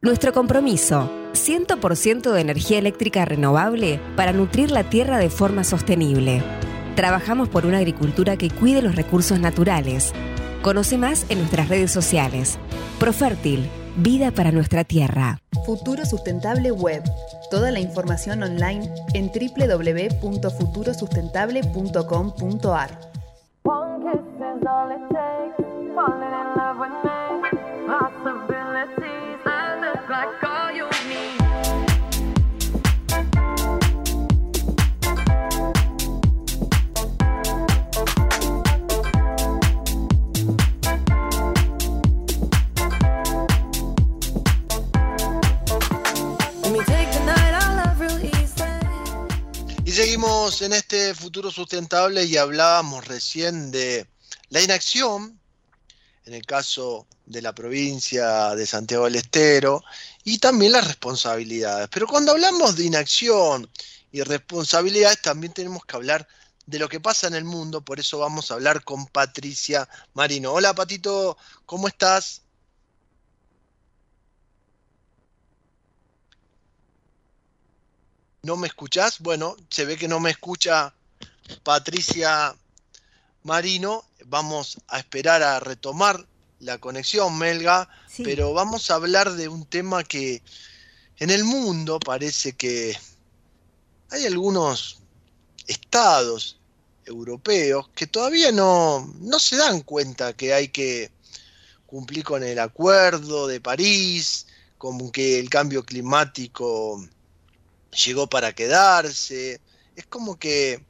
Nuestro compromiso, 100% de energía eléctrica renovable para nutrir la tierra de forma sostenible. Trabajamos por una agricultura que cuide los recursos naturales. Conoce más en nuestras redes sociales. Profértil, vida para nuestra tierra. Futuro Sustentable Web. Toda la información online en www.futurosustentable.com.ar. Seguimos en este futuro sustentable y hablábamos recién de la inacción, en el caso de la provincia de Santiago del Estero, y también las responsabilidades. Pero cuando hablamos de inacción y responsabilidades, también tenemos que hablar de lo que pasa en el mundo, por eso vamos a hablar con Patricia Marino. Hola Patito, ¿cómo estás? ¿No me escuchás? Bueno, se ve que no me escucha Patricia Marino. Vamos a esperar a retomar la conexión, Melga, Sí. pero vamos a hablar de un tema que en el mundo parece que hay algunos estados europeos que todavía no, no se dan cuenta que hay que cumplir con el acuerdo de París, como que el cambio climático llegó para quedarse. Es como que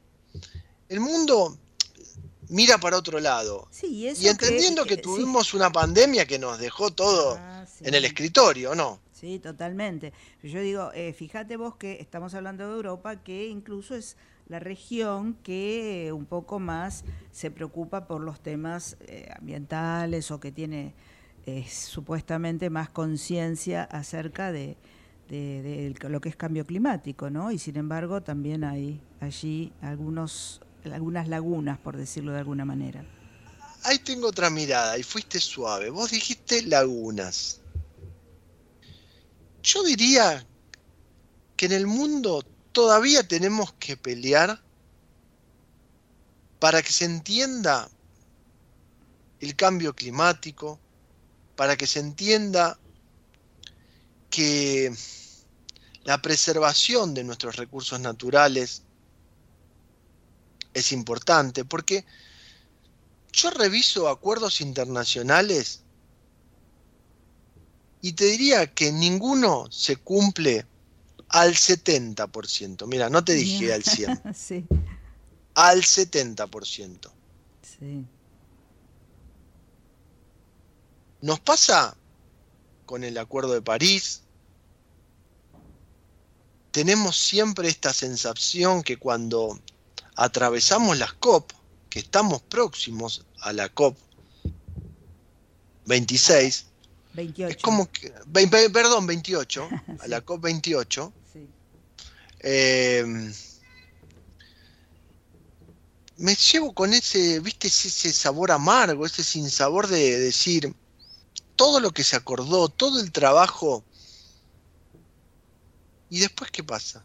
el mundo mira para otro lado. Sí, y eso Y entendiendo que- que, que- tuvimos una pandemia que nos dejó todo Ah, sí. en el escritorio, ¿no? Sí, totalmente. Yo digo, eh, fíjate vos que estamos hablando de Europa, que incluso es la región que un poco más se preocupa por los temas eh, ambientales o que tiene eh, supuestamente más conciencia acerca de, de- lo que es cambio climático, ¿no? Y sin embargo también hay allí algunos, algunas lagunas, por decirlo de alguna manera. Ahí tengo otra mirada y fuiste suave. Vos dijiste lagunas. Yo diría que en el mundo todavía tenemos que pelear para que se entienda el cambio climático, para que se entienda que la preservación de nuestros recursos naturales es importante, porque yo reviso acuerdos internacionales y te diría que ninguno se cumple al 70%. Mira, no te dije al 100, <laughs> sí, al 70%. sí. Nos pasa con el Acuerdo de París. Tenemos siempre esta sensación que cuando atravesamos las COP, que estamos próximos a la COP 26, 28. es como que, perdón, 28, <laughs> a la COP 28, Sí. eh, me llevo con ese, viste, ese sabor amargo, ese sinsabor de decir todo lo que se acordó, todo el trabajo. ¿Y después qué pasa?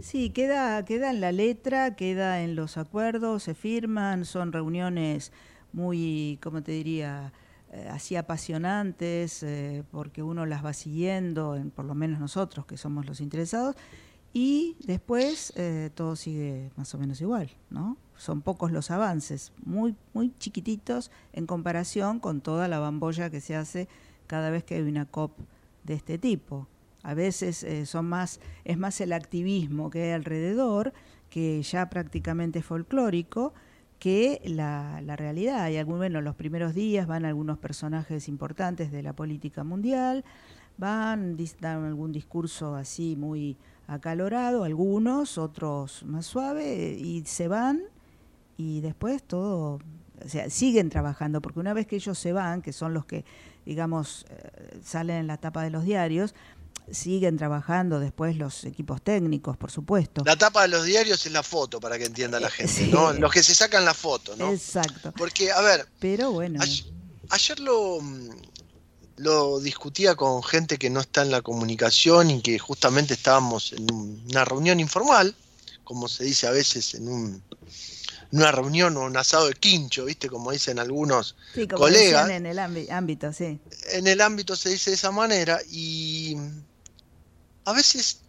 Sí, queda, queda en la letra, queda en los acuerdos, se firman, son reuniones muy, como te diría, eh, así apasionantes, eh, porque uno las va siguiendo, en- por lo menos nosotros que somos los interesados, y después eh, todo sigue más o menos igual, ¿no? Son pocos los avances, muy, muy chiquititos en comparación con toda la bambolla que se hace cada vez que hay una COP de este tipo. A veces eh, son más, es más el activismo que hay alrededor, que ya prácticamente es folclórico, que la, la realidad. Y algún, los primeros días van algunos personajes importantes de la política mundial, van, dan algún discurso así muy acalorado, algunos, otros más suave, y se van y después todo, o sea, siguen trabajando, porque una vez que ellos se van, que son los que, digamos, eh, salen en la tapa de los diarios, siguen trabajando después los equipos técnicos, por supuesto. La tapa de los diarios es la foto, para que entienda la gente, sí. ¿no? Los que se sacan la foto, ¿no? Exacto. Porque, a ver, Pero bueno, Ay- ayer lo, mm, lo discutía con gente que no está en la comunicación y que justamente estábamos en un- una reunión informal, como se dice a veces en un- una reunión o un asado de quincho, ¿viste? Como dicen algunos sí, como colegas. en el ámbi- ámbito, sí. En el ámbito se dice de esa manera y a veces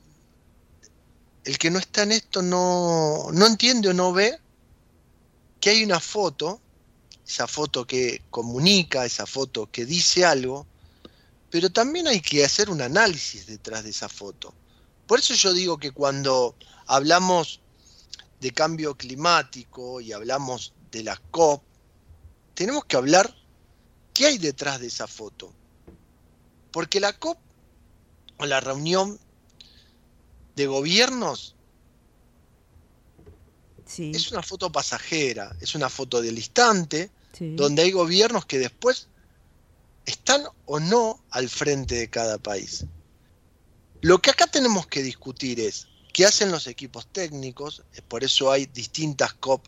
el que no está en esto no, no entiende o no ve que hay una foto, esa foto que comunica, esa foto que dice algo, pero también hay que hacer un análisis detrás de esa foto. Por eso yo digo que cuando hablamos de cambio climático y hablamos de la COP, tenemos que hablar qué hay detrás de esa foto. Porque la COP o la reunión de gobiernos Sí. es una foto pasajera, es una foto del instante, Sí. donde hay gobiernos que después están o no al frente de cada país. Lo que acá tenemos que discutir es qué hacen los equipos técnicos, eh, por eso hay distintas COP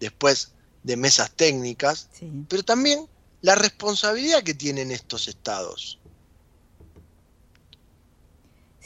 después de mesas técnicas, Sí. pero también la responsabilidad que tienen estos estados.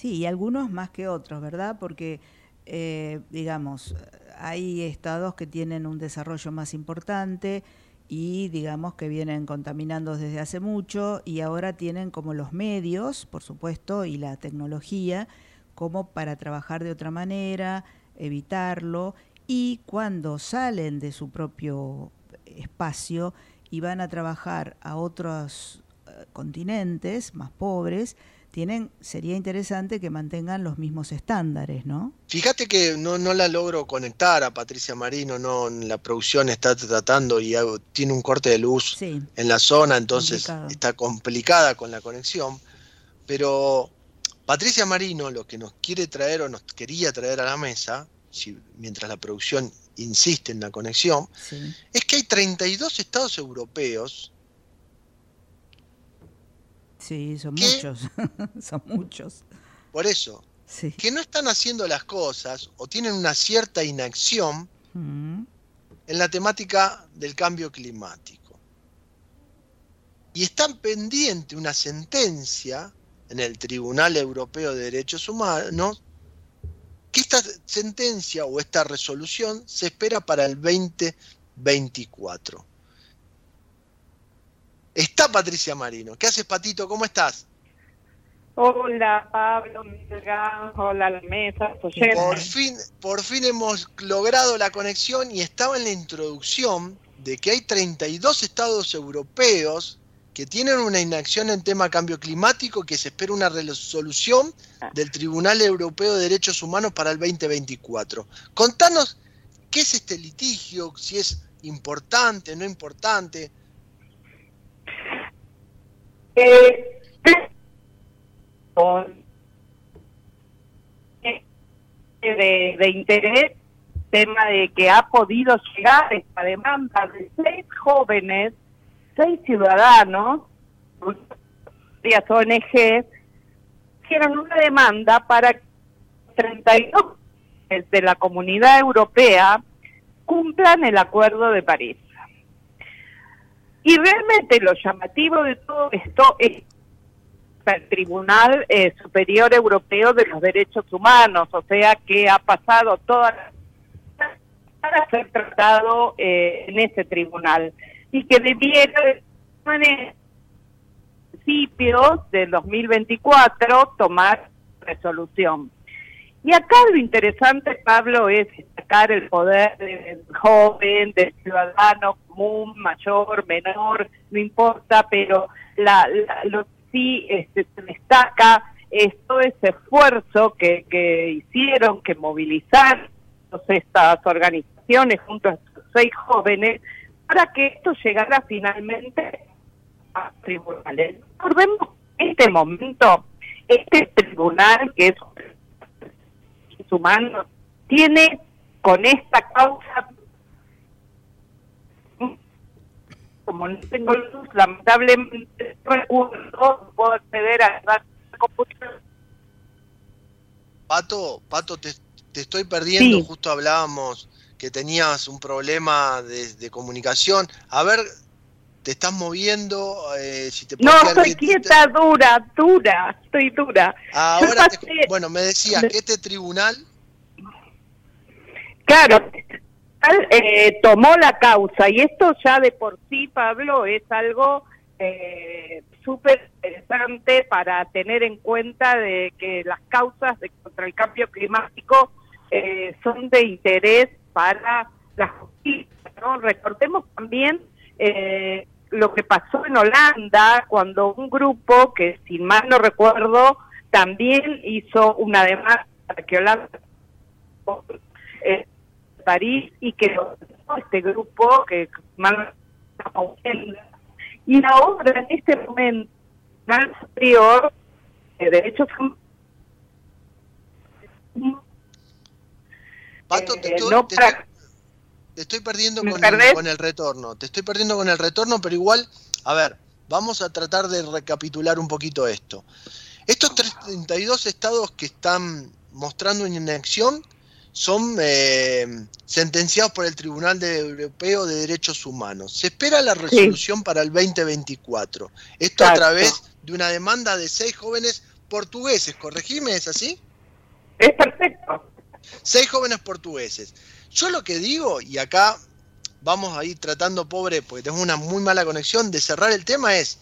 Sí, y algunos más que otros, ¿verdad? Porque, eh, digamos, hay estados que tienen un desarrollo más importante y, digamos, que vienen contaminando desde hace mucho y ahora tienen como los medios, por supuesto, y la tecnología como para trabajar de otra manera, evitarlo, y cuando salen de su propio espacio y van a trabajar a otros eh, continentes más pobres, tienen, sería interesante que mantengan los mismos estándares, ¿no? Fíjate que no, no la logro conectar a Patricia Marino, no, la producción está tratando y hago- tiene un corte de luz Sí. en la zona, entonces Complicado. está complicada con la conexión. Pero Patricia Marino lo que nos quiere traer o nos quería traer a la mesa, si, mientras la producción insiste en la conexión, Sí. es que hay 32 estados europeos Sí, son muchos, <laughs> son muchos. Por eso, Sí. que no están haciendo las cosas o tienen una cierta inacción Mm, en la temática del cambio climático. Y están pendiente una sentencia en el Tribunal Europeo de Derechos Humanos que esta sentencia o esta resolución se espera para el 2024. Está Patricia Marino. ¿Qué haces, Patito? ¿Cómo estás? Hola Pablo, hola la mesa, Por oyentes. fin, por fin hemos logrado la conexión y estaba en la introducción de que hay 32 estados europeos que tienen una inacción en tema cambio climático que se espera una resolución del Tribunal Europeo de Derechos Humanos para el 2024. Contanos qué es este litigio, si es importante, no importante. Eh, de, de interés, tema de que ha podido llegar esta demanda de seis jóvenes, seis ciudadanos, varias ONG, hicieron una demanda para que 32 de la comunidad europea cumplan el Acuerdo de París. Y realmente lo llamativo de todo esto es el Tribunal eh, Superior Europeo de los Derechos Humanos, o sea que ha pasado toda la para ser tratado eh, en ese tribunal y que debiera de principios del 2024 tomar resolución. Y acá lo interesante, Pablo, es destacar el poder del joven, del ciudadano común, mayor, menor, no importa, pero la, la- lo que sí este, se destaca es todo ese esfuerzo que, que hicieron, que movilizaron estas organizaciones junto a estos seis jóvenes para que esto llegara finalmente a tribunales. Recordemos este momento, este tribunal, que es humanos, tiene con esta causa, como no tengo luz, lamentablemente no puedo acceder a la computadora. Pato, Pato, te, te estoy perdiendo. Sí. Justo hablábamos que tenías un problema de, de comunicación. A ver, te estás moviendo. eh, si te No, estoy quieta, dura, dura, estoy dura. Ahora, te- bueno, me decías que este tribunal Claro, eh, tomó la causa y esto ya de por sí, Pablo, es algo eh, súper interesante para tener en cuenta de que las causas de contra el cambio climático eh, son de interés para la justicia. ¿no? Recordemos también eh, lo que pasó en Holanda cuando un grupo que, si mal no recuerdo, también hizo una demanda para que Holanda eh, París y que este grupo que mal y ahora en este momento el superior de derechos Pato, te eh, estoy- no te te estoy perdiendo ¿Me con el, con el retorno. Te estoy perdiendo con el retorno, pero igual, a ver, vamos a tratar de recapitular un poquito esto. Estos 32 estados que están mostrando una inacción son eh, sentenciados por el Tribunal de- Europeo de Derechos Humanos. Se espera la resolución para el 2024. Esto a través de una demanda de seis jóvenes portugueses. Corregime, ¿es así? Es perfecto. Seis jóvenes portugueses. Yo lo que digo, y acá vamos a ir tratando, pobre, porque tengo una muy mala conexión, de cerrar el tema, es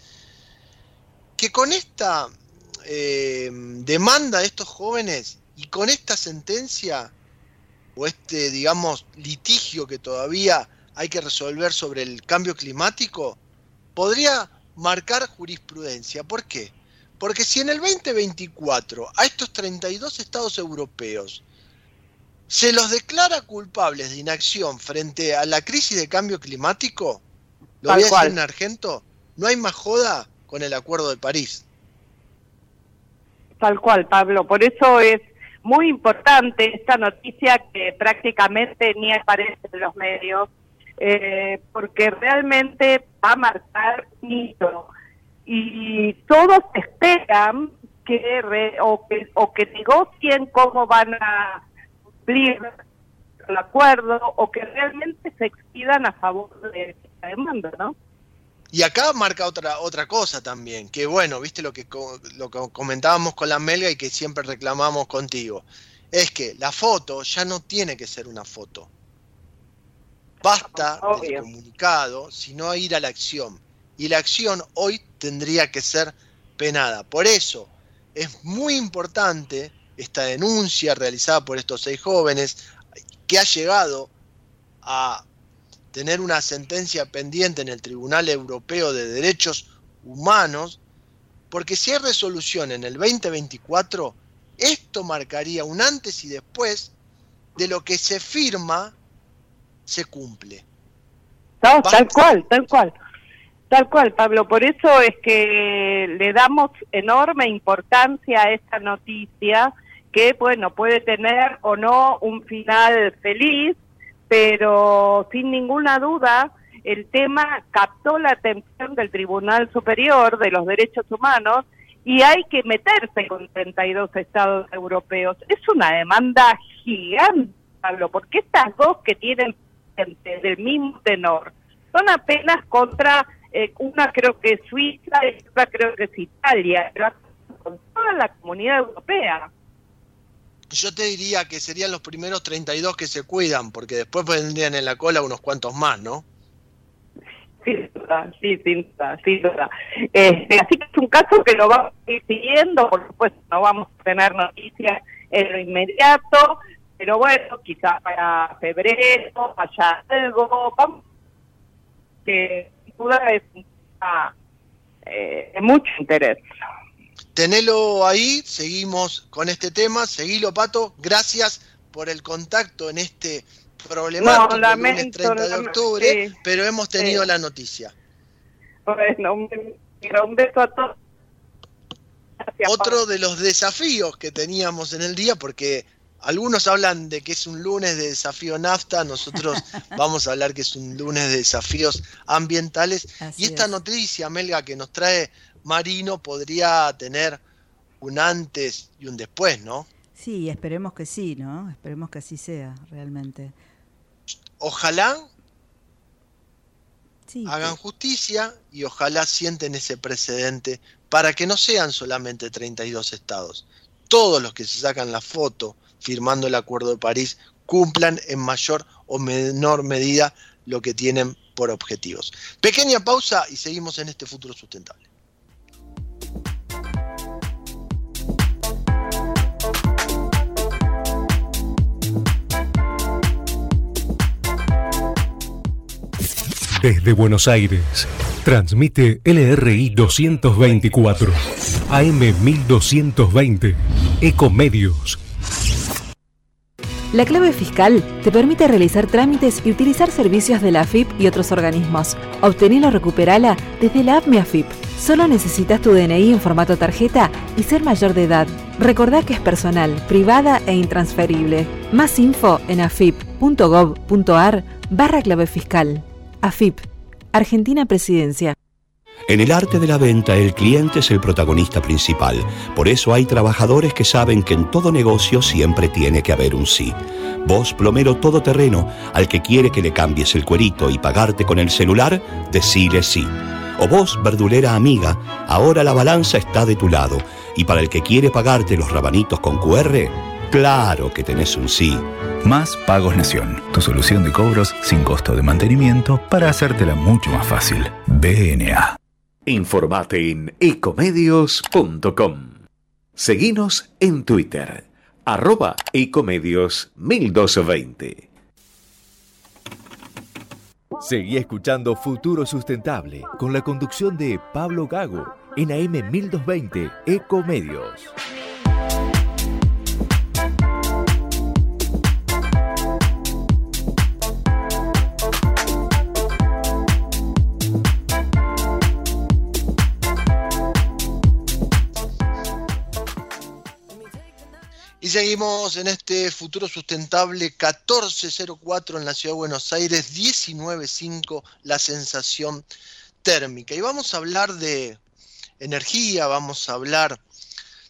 que con esta eh, demanda de estos jóvenes y con esta sentencia, o este, digamos, litigio que todavía hay que resolver sobre el cambio climático, podría marcar jurisprudencia. ¿Por qué? Porque si en el 2024 a estos 32 estados europeos se los declara culpables de inacción frente a la crisis de cambio climático, lo Tal voy a cual. decir en argento, no hay más joda con el Acuerdo de París. Tal cual, Pablo. Por eso es muy importante esta noticia que prácticamente ni aparece en los medios, eh, porque realmente va a marcar un hito. Y todos esperan que, re- o que o que negocien cómo van a cumplir el acuerdo o que realmente se expidan a favor de esta demanda, ¿no? Y acá marca otra, otra cosa también, que bueno, viste lo que, lo que comentábamos con la Melga y que siempre reclamamos contigo, es que la foto ya no tiene que ser una foto. Basta del Obvio. comunicado, sino ir a la acción. Y la acción hoy tendría que ser penada. Por eso es muy importante esta denuncia realizada por estos seis jóvenes, que ha llegado a tener una sentencia pendiente en el Tribunal Europeo de Derechos Humanos, porque si hay resolución en el 2024, esto marcaría un antes y después de lo que se firma, se cumple. No, tal cual, tal cual. Tal cual, Pablo. Por eso es que le damos enorme importancia a esta noticia que, bueno, puede tener o no un final feliz, pero sin ninguna duda el tema captó la atención del Tribunal Superior de los Derechos Humanos y hay que meterse con 32 estados europeos. Es una demanda gigante, Pablo, porque estas dos que tienen del mismo tenor son apenas contra eh, una creo que es Suiza y otra creo que es Italia, pero con toda la comunidad europea. Yo te diría que serían los primeros 32 que se cuidan, porque después vendrían en la cola unos cuantos más, ¿no? Sí, duda, sin duda. Este, así que es un caso que lo vamos a ir siguiendo, por supuesto no vamos a tener noticias en lo inmediato, pero bueno, quizás para febrero haya algo, vamos, que sin duda es tema, eh, mucho interés. Tenelo ahí, seguimos con este tema, seguilo Pato, gracias por el contacto en este problemático No, lunes lamento, 30 de octubre, sí, pero hemos tenido sí. la noticia. Bueno, un, un beso a todos. Gracias, Otro de los desafíos que teníamos en el día, porque algunos hablan de que es un lunes de desafío nafta, nosotros <laughs> vamos a hablar que es un lunes de desafíos ambientales. Así y esta es. noticia, Melga, que nos trae Marino, podría tener un antes y un después, ¿no? Sí, esperemos que sí, ¿no? Esperemos que así sea, realmente. Ojalá Sí, hagan justicia y ojalá sienten ese precedente para que no sean solamente 32 estados. Todos los que se sacan la foto firmando el Acuerdo de París cumplan en mayor o menor medida lo que tienen por objetivos. Pequeña pausa y seguimos en este futuro sustentable. Desde Buenos Aires, transmite LRI 224, AM 1220, Ecomedios. La clave fiscal te permite realizar trámites y utilizar servicios de la AFIP y otros organismos. Obtenela o recuperala desde la app Mi AFIP. Solo necesitas tu DNI en formato tarjeta y ser mayor de edad. Recordá que es personal, privada e intransferible. Más info en afip.gov.ar barra clave fiscal. AFIP, Argentina Presidencia. En el arte de la venta el cliente es el protagonista principal. Por eso hay trabajadores que saben que en todo negocio siempre tiene que haber un sí. Vos, plomero todoterreno, al que quiere que le cambies el cuerito y pagarte con el celular, decile sí. O vos, verdulera amiga, ahora la balanza está de tu lado. Y para el que quiere pagarte los rabanitos con QR, claro que tenés un sí. Más Pagos Nación, tu solución de cobros sin costo de mantenimiento para hacértela mucho más fácil. BNA. Informate en ecomedios.com. Seguinos en Twitter, arroba ecomedios 1220. Seguí escuchando Futuro Sustentable con la conducción de Pablo Gago en AM 1220 Ecomedios. Seguimos en este futuro sustentable 1404 en la ciudad de Buenos Aires, 195 la sensación térmica. Y vamos a hablar de energía, vamos a hablar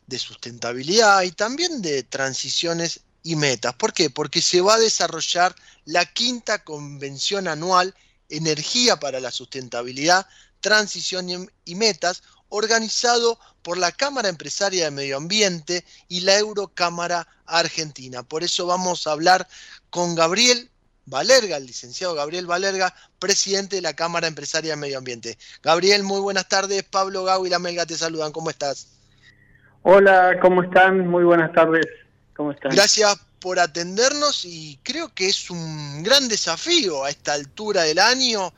de sustentabilidad y también de transiciones y metas. ¿Por qué? Porque se va a desarrollar la quinta convención anual Energía para la Sustentabilidad, Transición y- Metas, organizado por la Cámara Empresaria de Medio Ambiente y la Eurocámara Argentina. Por eso vamos a hablar con Gabriel Valerga, el licenciado Gabriel Valerga, presidente de la Cámara Empresaria de Medio Ambiente. Gabriel, muy buenas tardes. Pablo Gau y la Melga te saludan. ¿Cómo estás? Hola, ¿cómo están? Muy buenas tardes. ¿Cómo están? Gracias por atendernos y creo que es un gran desafío a esta altura del año,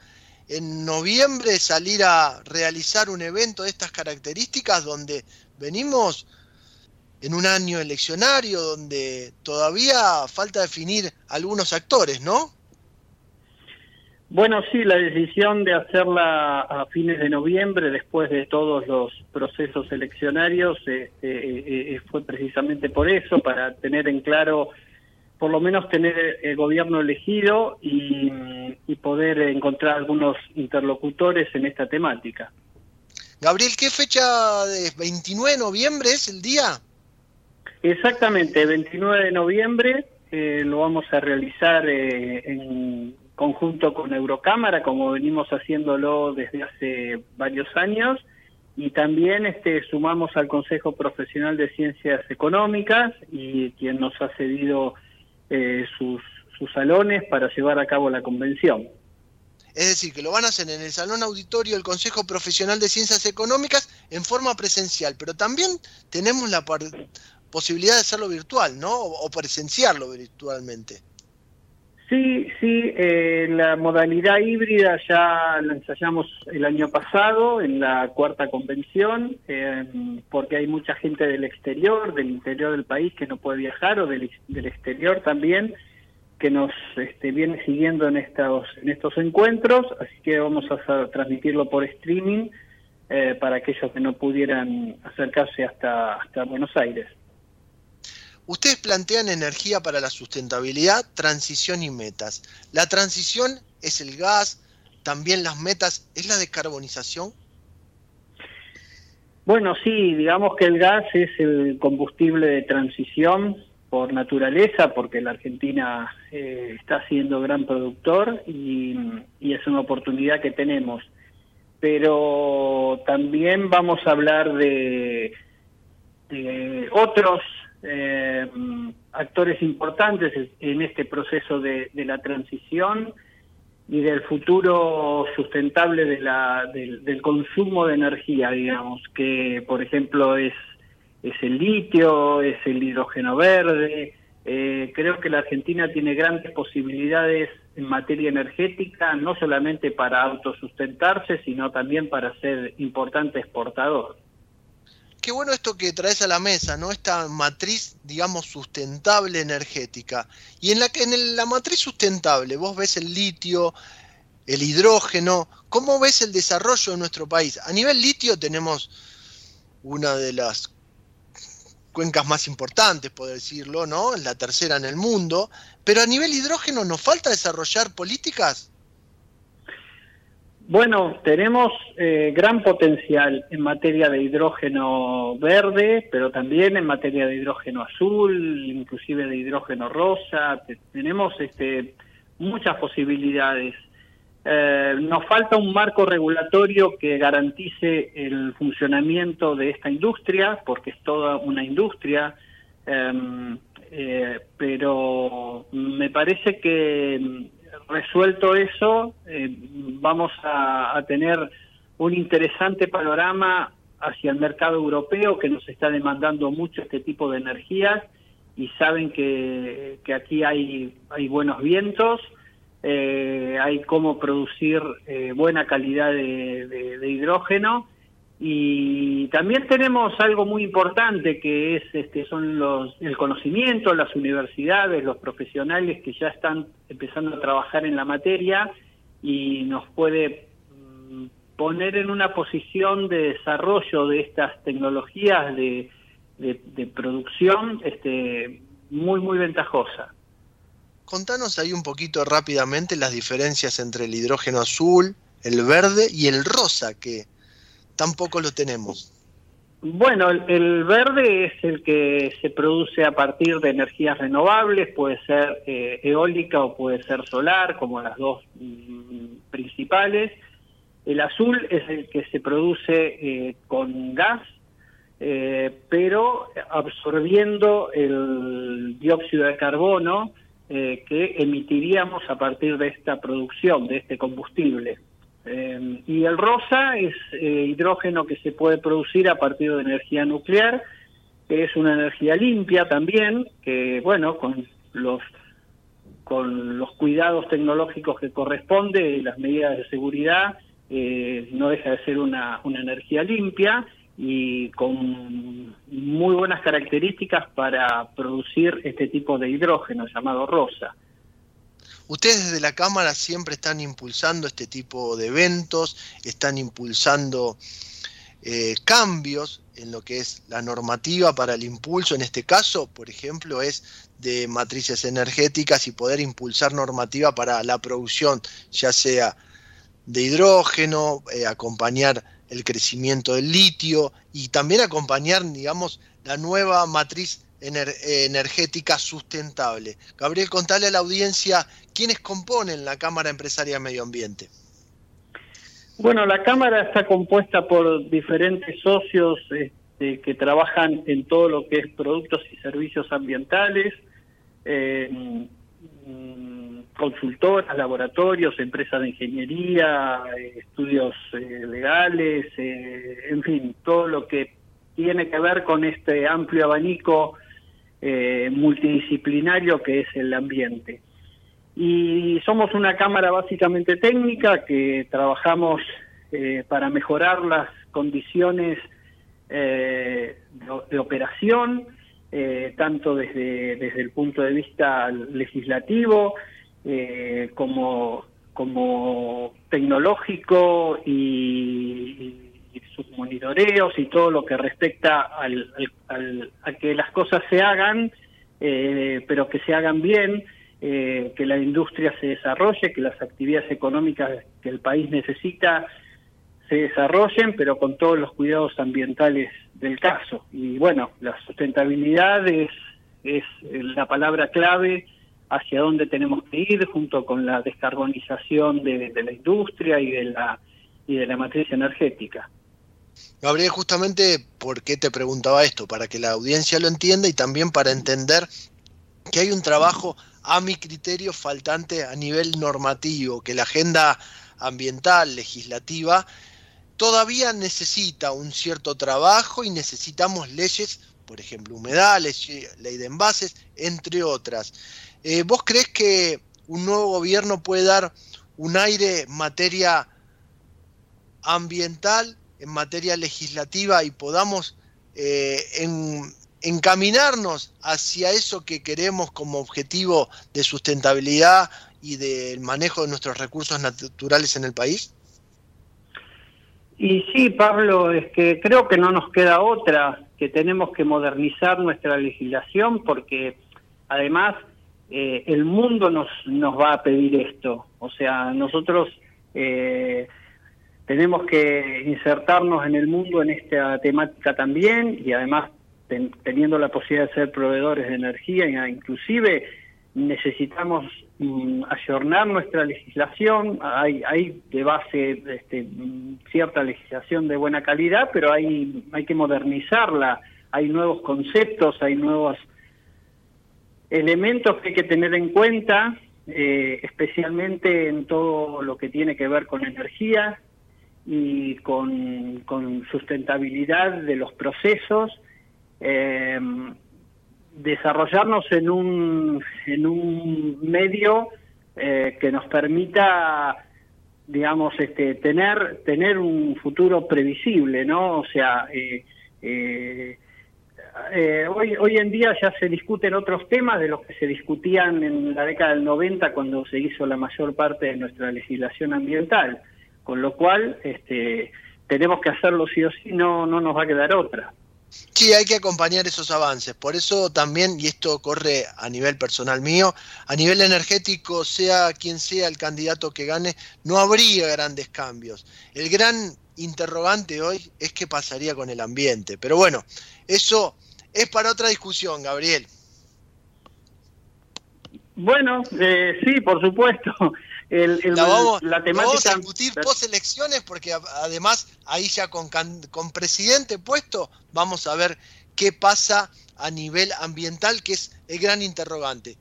en noviembre, salir a realizar un evento de estas características donde venimos en un año eleccionario, donde todavía falta definir algunos actores, ¿no? Bueno, sí, la decisión de hacerla a fines de noviembre, después de todos los procesos eleccionarios, este, eh, eh, fue precisamente por eso, para tener en claro, por lo menos tener el gobierno elegido y, y poder encontrar algunos interlocutores en esta temática. Gabriel, ¿qué fecha de 29 de noviembre es el día? Exactamente, 29 de noviembre eh, lo vamos a realizar eh, en conjunto con Eurocámara, como venimos haciéndolo desde hace varios años, y también este, sumamos al Consejo Profesional de Ciencias Económicas y quien nos ha cedido eh, sus, sus salones para llevar a cabo la convención. Es decir, que lo van a hacer en el Salón Auditorio del Consejo Profesional de Ciencias Económicas en forma presencial, pero también tenemos la posibilidad de hacerlo virtual, ¿no? O presenciarlo virtualmente. Sí, sí, eh, la modalidad híbrida ya la ensayamos el año pasado en la cuarta convención, eh, porque hay mucha gente del exterior, del interior del país que no puede viajar o del, exterior también que nos este, viene siguiendo en estos en estos encuentros, así que vamos a transmitirlo por streaming eh, para aquellos que no pudieran acercarse hasta hasta Buenos Aires. Ustedes plantean energía para la sustentabilidad, transición y metas. La transición es el gas, también las metas es la descarbonización. Bueno, sí, digamos que el gas es el combustible de transición por naturaleza, porque la Argentina eh, está siendo gran productor y, es una oportunidad que tenemos. Pero también vamos a hablar de otros eh, actores importantes en este proceso de, de la transición y del futuro sustentable de la, del, consumo de energía, digamos, que por ejemplo es, es el litio, es el hidrógeno verde. Eh, creo que la Argentina tiene grandes posibilidades en materia energética, no solamente para autosustentarse, sino también para ser importante exportador. Qué bueno esto que traes a la mesa, ¿no? Esta matriz, digamos, sustentable energética. Y en la que en la matriz sustentable, vos ves el litio, el hidrógeno, ¿cómo ves el desarrollo de nuestro país? A nivel litio tenemos una de las cuencas más importantes, por decirlo, ¿no? La tercera en el mundo. Pero a nivel hidrógeno, ¿nos falta desarrollar políticas? Bueno, tenemos eh, gran potencial en materia de hidrógeno verde, pero también en materia de hidrógeno azul, inclusive de hidrógeno rosa. Te- tenemos este, muchas posibilidades. Eh, nos falta un marco regulatorio que garantice el funcionamiento de esta industria, porque es toda una industria, em, eh, pero me parece que resuelto eso, eh, vamos a, tener un interesante panorama hacia el mercado europeo que nos está demandando mucho este tipo de energías y saben que, que aquí hay, hay buenos vientos, eh, hay cómo producir eh, buena calidad de hidrógeno y también tenemos algo muy importante que es este son los el conocimiento, las universidades, los profesionales que ya están empezando a trabajar en la materia y nos puede mm, poner en una posición de desarrollo de estas tecnologías de, de- de producción este muy muy ventajosa. Contanos ahí un poquito rápidamente las diferencias entre el hidrógeno azul, el verde y el rosa, que tampoco lo tenemos. Bueno, el, verde es el que se produce a partir de energías renovables, puede ser eh, eólica o puede ser solar, como las dos mm, principales. El azul es el que se produce eh, con gas, eh, pero absorbiendo el dióxido de carbono que emitiríamos a partir de esta producción, de este combustible. Eh, y el rosa es eh, hidrógeno que se puede producir a partir de energía nuclear, que es una energía limpia también, que bueno, con los con los cuidados tecnológicos que corresponde las medidas de seguridad, eh, no deja de ser una, una energía limpia y con muy buenas características para producir este tipo de hidrógeno llamado rosa. Ustedes desde la Cámara siempre están impulsando este tipo de eventos, están impulsando eh, cambios en lo que es la normativa para el impulso. En este caso, por ejemplo, es de matrices energéticas y poder impulsar normativa para la producción, ya sea de hidrógeno, eh, acompañar el crecimiento del litio y también acompañar, digamos, la nueva matriz ener- energética sustentable. Gabriel, contale a la audiencia quiénes componen la Cámara Empresaria Medio Ambiente. Bueno, la Cámara está compuesta por diferentes socios este, que trabajan en todo lo que es productos y servicios ambientales, eh, mm, consultoras, laboratorios, empresas de ingeniería, eh, estudios eh, legales, eh, en fin, todo lo que tiene que ver con este amplio abanico multidisciplinario que es el ambiente. Y somos una cámara básicamente técnica que trabajamos eh, para mejorar las condiciones eh, de, operación, eh, tanto desde, desde el punto de vista legislativo eh, como, como tecnológico y, y sus monitoreos y todo lo que respecta al, al- al- a que las cosas se hagan, eh, pero que se hagan bien, eh, que la industria se desarrolle, que las actividades económicas que el país necesita se desarrollen, pero con todos los cuidados ambientales del caso. Y bueno, la sustentabilidad es, la palabra clave hacia dónde tenemos que ir, junto con la descarbonización de, de la industria y de la, y de la matriz energética. Gabriel, justamente por qué te preguntaba esto, para que la audiencia lo entienda y también para entender que hay un trabajo a mi criterio faltante a nivel normativo, que la agenda ambiental, legislativa, todavía necesita un cierto trabajo y necesitamos leyes, por ejemplo, humedales, ley de envases, entre otras. Eh, ¿Vos crees que un nuevo gobierno puede dar un aire en materia ambiental, en materia legislativa y podamos eh, en- encaminarnos hacia eso que queremos como objetivo de sustentabilidad y del manejo de nuestros recursos naturales en el país? Y sí, Pablo, es que creo que no nos queda otra, que tenemos que modernizar nuestra legislación porque además eh, el mundo nos, nos va a pedir esto. O sea, nosotros eh, tenemos que insertarnos en el mundo en esta temática también y además ten- teniendo la posibilidad de ser proveedores de energía, e inclusive necesitamos mm, ayornar nuestra legislación. Hay, hay de base este, mm, cierta legislación de buena calidad, pero hay, hay que modernizarla. Hay nuevos conceptos, hay nuevos elementos que hay que tener en cuenta, eh, especialmente en todo lo que tiene que ver con energía y con sustentabilidad de los procesos. Eh, desarrollarnos en un, en un medio eh, que nos permita digamos este tener tener un futuro previsible no o sea eh, eh, eh, hoy hoy en día ya se discuten otros temas de los que se discutían en la década del 90 cuando se hizo la mayor parte de nuestra legislación ambiental con lo cual este tenemos que hacerlo sí o sí no no nos va a quedar otra Sí, hay que acompañar esos avances. Por eso también, y esto corre a nivel personal mío, a nivel energético, sea quien sea el candidato que gane, no habría grandes cambios. El gran interrogante hoy es qué pasaría con el ambiente. Pero bueno, eso es para otra discusión, Gabriel. Bueno, eh, sí, por supuesto. El, el- La vamos, la lo vamos temática. a discutir post elecciones porque además ahí ya con, con presidente puesto vamos a ver qué pasa a nivel ambiental, que es el gran interrogante.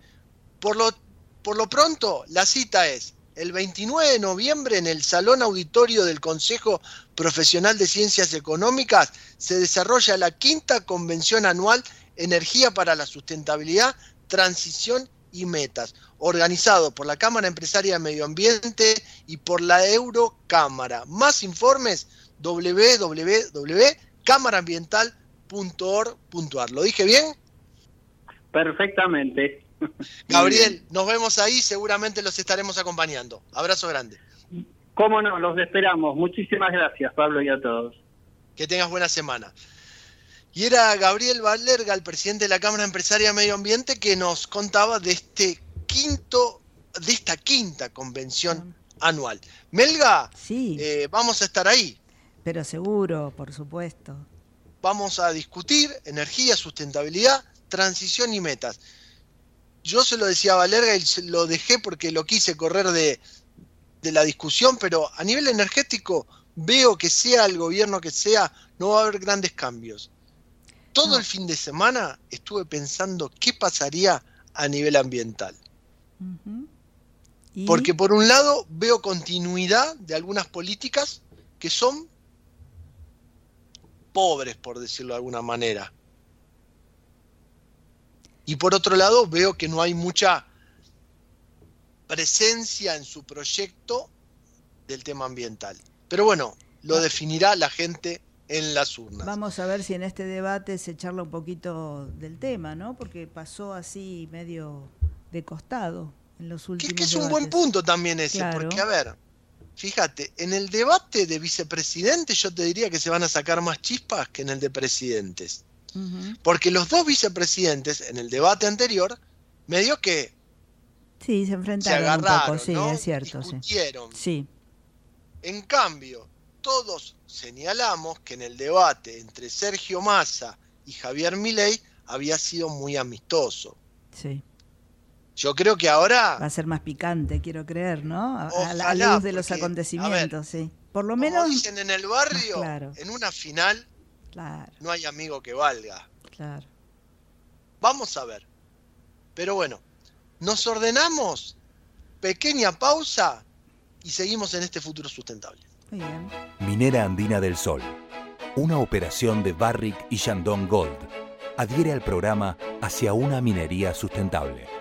Por lo, por lo pronto, la cita es el 29 de noviembre en el Salón Auditorio del Consejo Profesional de Ciencias Económicas se desarrolla la quinta convención anual Energía para la Sustentabilidad, Transición y Metas, organizado por la Cámara Empresaria de Medio Ambiente y por la Eurocámara. Más informes www.cámaraambiental.org.ar. ¿Lo dije bien? Perfectamente. <laughs> Gabriel, nos vemos ahí, seguramente los estaremos acompañando. Abrazo grande. Cómo no, los esperamos. Muchísimas gracias, Pablo, y a todos. Que tengas buena semana. Y era Gabriel Valerga, el presidente de la Cámara Empresaria de Medio Ambiente, que nos contaba de este quinto, de esta quinta convención anual. Melga, Sí, eh, vamos a estar ahí. pero seguro, por supuesto. Vamos a discutir energía, sustentabilidad, transición y metas. Yo se lo decía a Valerga y lo dejé porque lo quise correr de, de la discusión, pero a nivel energético veo que sea el gobierno que sea, no va a haber grandes cambios. Todo el fin de semana estuve pensando qué pasaría a nivel ambiental. ¿Y? Porque por un lado veo continuidad de algunas políticas que son pobres, por decirlo de alguna manera. Y por otro lado veo que no hay mucha presencia en su proyecto del tema ambiental. Pero bueno, lo definirá la gente en las urnas. Vamos a ver si en este debate se charla un poquito del tema, ¿no? Porque pasó así medio de costado en los últimos Que es un buen punto también ese, Claro. porque a ver, fíjate, en el debate de vicepresidente yo te diría que se van a sacar más chispas que en el de presidentes. Porque los dos vicepresidentes en el debate anterior, medio que Sí, se enfrentaron un agarraron, poco, sí, ¿no? es cierto, discutieron. Sí, En cambio, todos señalamos que en el debate entre Sergio Massa y Javier Milei había sido muy amistoso. sí. Yo creo que ahora Va a ser más picante, quiero creer, ¿no? A, a la luz de los porque, acontecimientos, sí. Por lo como menos, dicen en el barrio, claro. en una final claro, no hay amigo que valga. claro. Vamos a ver. Pero bueno, nos ordenamos, pequeña pausa y seguimos en este futuro sustentable. Muy bien. Minera Andina del Sol. Una operación de Barrick y Shandong Gold. Adhiere al programa Hacia una minería sustentable.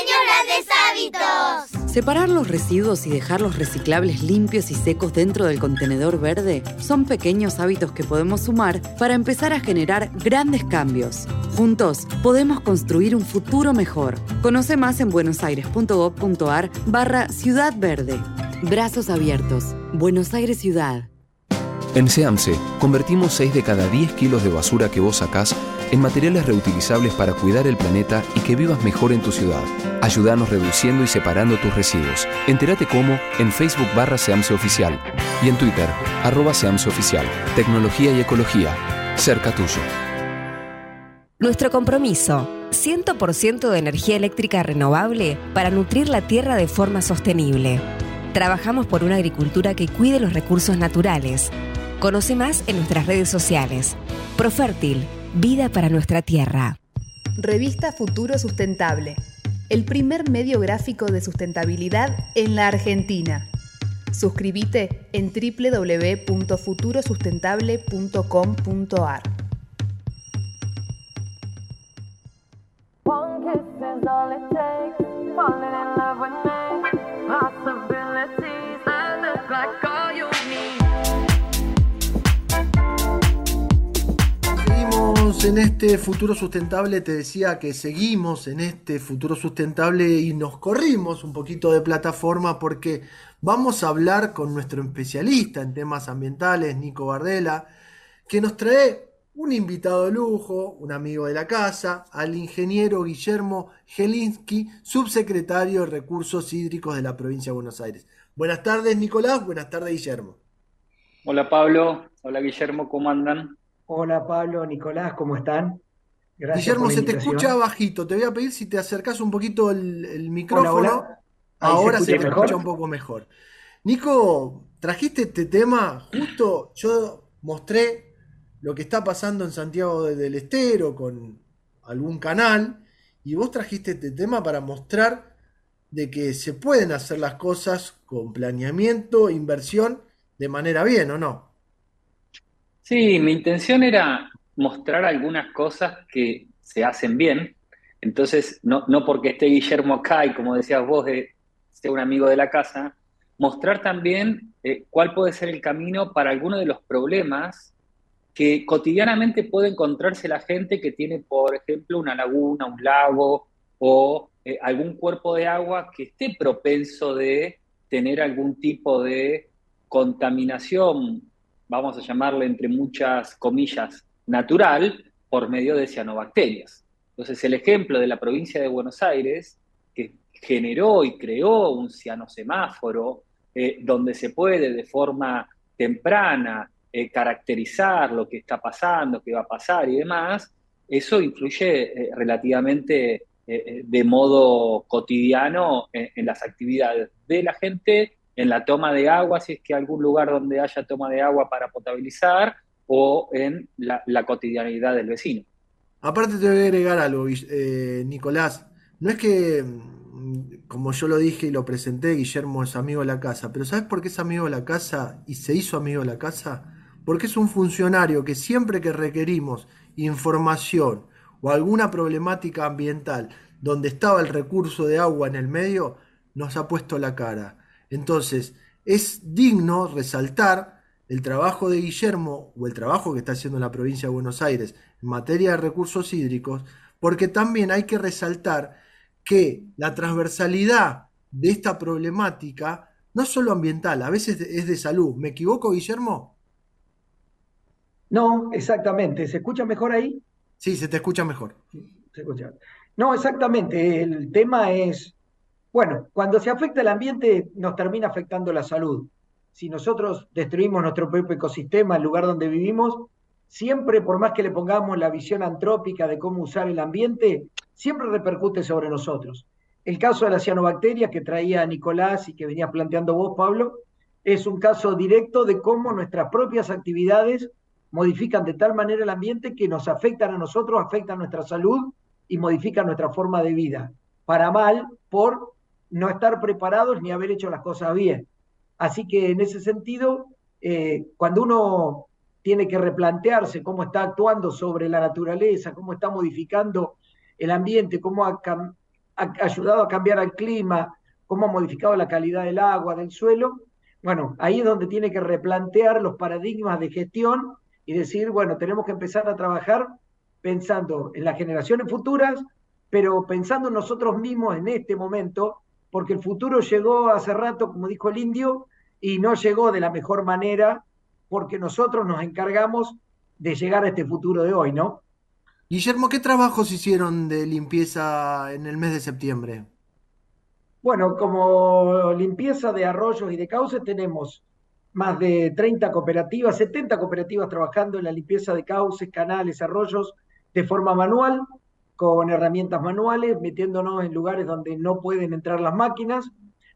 Hábitos. Separar los residuos y dejar los reciclables limpios y secos dentro del contenedor verde son pequeños hábitos que podemos sumar para empezar a generar grandes cambios. Juntos podemos construir un futuro mejor. Conoce más en buenosaires.gov.ar barra Ciudad Verde. Brazos abiertos. Buenos Aires Ciudad. En SEAMSE, convertimos 6 de cada 10 kilos de basura que vos sacás en materiales reutilizables para cuidar el planeta y que vivas mejor en tu ciudad. Ayúdanos reduciendo y separando tus residuos. Entérate cómo en Facebook barra SEAMSE Oficial y en Twitter, arroba SEAMSE Oficial. Tecnología y ecología, cerca tuyo. Nuestro compromiso, 100% de energía eléctrica renovable para nutrir la tierra de forma sostenible. Trabajamos por una agricultura que cuide los recursos naturales. Conoce más en nuestras redes sociales. Profértil, vida para nuestra tierra. Revista Futuro Sustentable, el primer medio gráfico de sustentabilidad en la Argentina. Suscríbete en www.futurosustentable.com.ar. One En este futuro sustentable, te decía que seguimos en este futuro sustentable y nos corrimos un poquito de plataforma porque vamos a hablar con nuestro especialista en temas ambientales, Nico Bardella, que nos trae un invitado de lujo, un amigo de la casa, al ingeniero Guillermo Gelinsky, subsecretario de Recursos Hídricos de la provincia de Buenos Aires. Buenas tardes, Nicolás. Buenas tardes, Guillermo. Hola Pablo, hola Guillermo, ¿cómo andan? Hola Pablo, Nicolás, ¿cómo están? Gracias Guillermo, se te escucha bajito. Te voy a pedir si te acercás un poquito el, el micrófono. hola. Se Ahora se, te mejor. escucha un poco mejor. Nico, trajiste este tema justo. Yo mostré lo que está pasando en Santiago de- del Estero con algún canal y vos trajiste este tema para mostrar de que se pueden hacer las cosas con planeamiento, inversión, de manera bien, ¿o no? Sí, mi intención era mostrar algunas cosas que se hacen bien. Entonces, no, no porque esté Guillermo acá y como decías vos, de, sea un amigo de la casa, mostrar también eh, cuál puede ser el camino para algunos de los problemas que cotidianamente puede encontrarse la gente que tiene, por ejemplo, una laguna, un lago o eh, algún cuerpo de agua que esté propenso de tener algún tipo de contaminación, vamos a llamarle entre muchas comillas, natural, por medio de cianobacterias. Entonces, el ejemplo de la provincia de Buenos Aires, que generó y creó un cianosemáforo, eh, donde se puede de forma temprana eh, caracterizar lo que está pasando, qué va a pasar y demás, eso influye eh, relativamente de modo cotidiano en las actividades de la gente, en la toma de agua, si es que algún lugar donde haya toma de agua para potabilizar, o en la, cotidianidad del vecino. Aparte te voy a agregar algo, eh, Nicolás. No es que, mm, como yo lo dije y lo presenté, Guillermo es amigo de la casa, pero ¿sabes por qué es amigo de la casa y se hizo amigo de la casa? Porque es un funcionario que siempre que requerimos información o alguna problemática ambiental donde estaba el recurso de agua en el medio, nos ha puesto la cara. Entonces, es digno resaltar el trabajo de Guillermo o el trabajo que está haciendo la provincia de Buenos Aires en materia de recursos hídricos, porque también hay que resaltar que la transversalidad de esta problemática no es solo ambiental, a veces es de salud. ¿Me equivoco, Guillermo? No, exactamente. ¿Se escucha mejor ahí? Sí, se te escucha mejor. Se escucha. No, exactamente. El tema es, bueno, cuando se afecta el ambiente nos termina afectando la salud. Si nosotros destruimos nuestro propio ecosistema, el lugar donde vivimos, siempre, por más que le pongamos la visión antrópica de cómo usar el ambiente, siempre repercute sobre nosotros. El caso de las cianobacterias que traía Nicolás y que venías planteando vos, Pablo, es un caso directo de cómo nuestras propias actividades modifican de tal manera el ambiente que nos afectan a nosotros, afectan nuestra salud y modifican nuestra forma de vida. Para mal, por no estar preparados ni haber hecho las cosas bien. Así que en ese sentido, eh, cuando uno tiene que replantearse cómo está actuando sobre la naturaleza, cómo está modificando el ambiente, cómo ha, ha ayudado a cambiar el clima, cómo ha modificado la calidad del agua, del suelo, bueno, ahí es donde tiene que replantear los paradigmas de gestión y decir, bueno, tenemos que empezar a trabajar pensando en las generaciones futuras, pero pensando en nosotros mismos en este momento, porque el futuro llegó hace rato, como dijo el indio, y no llegó de la mejor manera, porque nosotros nos encargamos de llegar a este futuro de hoy, ¿no? Guillermo, ¿qué trabajos hicieron de limpieza en el mes de septiembre? Bueno, como limpieza de arroyos y de cauces tenemos más de 30 cooperativas, 70 cooperativas trabajando en la limpieza de cauces, canales, arroyos de forma manual, con herramientas manuales, metiéndonos en lugares donde no pueden entrar las máquinas,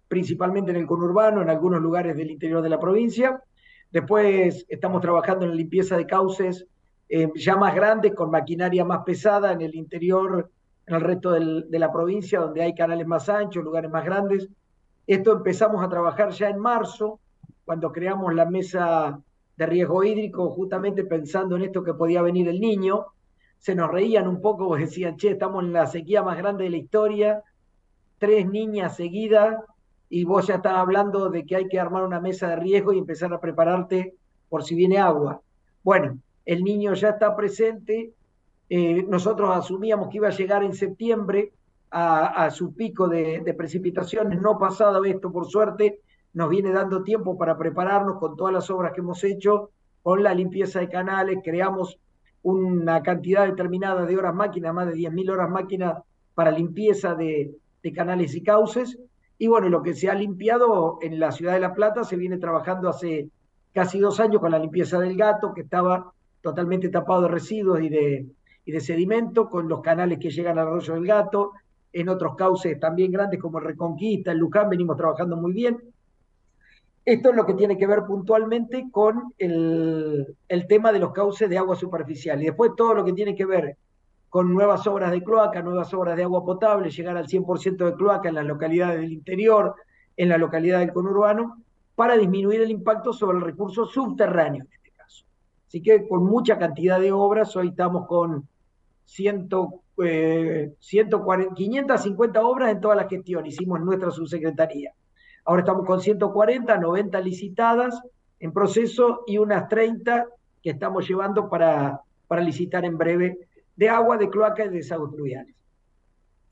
principalmente en el conurbano, en algunos lugares del interior de la provincia. Después estamos trabajando en la limpieza de cauces eh, ya más grandes, con maquinaria más pesada en el interior, en el resto de la provincia, donde hay canales más anchos, lugares más grandes. Esto empezamos a trabajar ya en marzo, cuando creamos la mesa de riesgo hídrico, justamente pensando en esto que podía venir el niño. Se nos reían un poco, decían, che, estamos en la sequía más grande de la historia, tres niñas seguidas, y vos ya estás hablando de que hay que armar una mesa de riesgo y empezar a prepararte por si viene agua. Bueno, el niño ya está presente, eh, nosotros asumíamos que iba a llegar en septiembre a, a su pico de, de precipitaciones, no pasado esto, por suerte, nos viene dando tiempo para prepararnos con todas las obras que hemos hecho, con la limpieza de canales, creamos una cantidad determinada de horas máquina, más de 10.000 horas máquina para limpieza de, canales y cauces. Y bueno, lo que se ha limpiado en la ciudad de La Plata se viene trabajando hace casi dos años con la limpieza del gato, que estaba totalmente tapado de residuos y de, y de sedimento, con los canales que llegan al arroyo del gato, en otros cauces también grandes como el Reconquista, el Luján, venimos trabajando muy bien. Esto es lo que tiene que ver puntualmente con el, tema de los cauces de agua superficial. Y después todo lo que tiene que ver con nuevas obras de cloaca, nuevas obras de agua potable, llegar al 100% de cloaca en las localidades del interior, en la localidad del conurbano, para disminuir el impacto sobre el recurso subterráneo en este caso. Así que con mucha cantidad de obras, hoy estamos con 100, eh, 140, 550 obras en toda la gestión, hicimos nuestra subsecretaría. Ahora estamos con 140, 90 licitadas en proceso y unas 30 que estamos llevando para, para licitar en breve de agua, de cloaca y de desagües pluviales.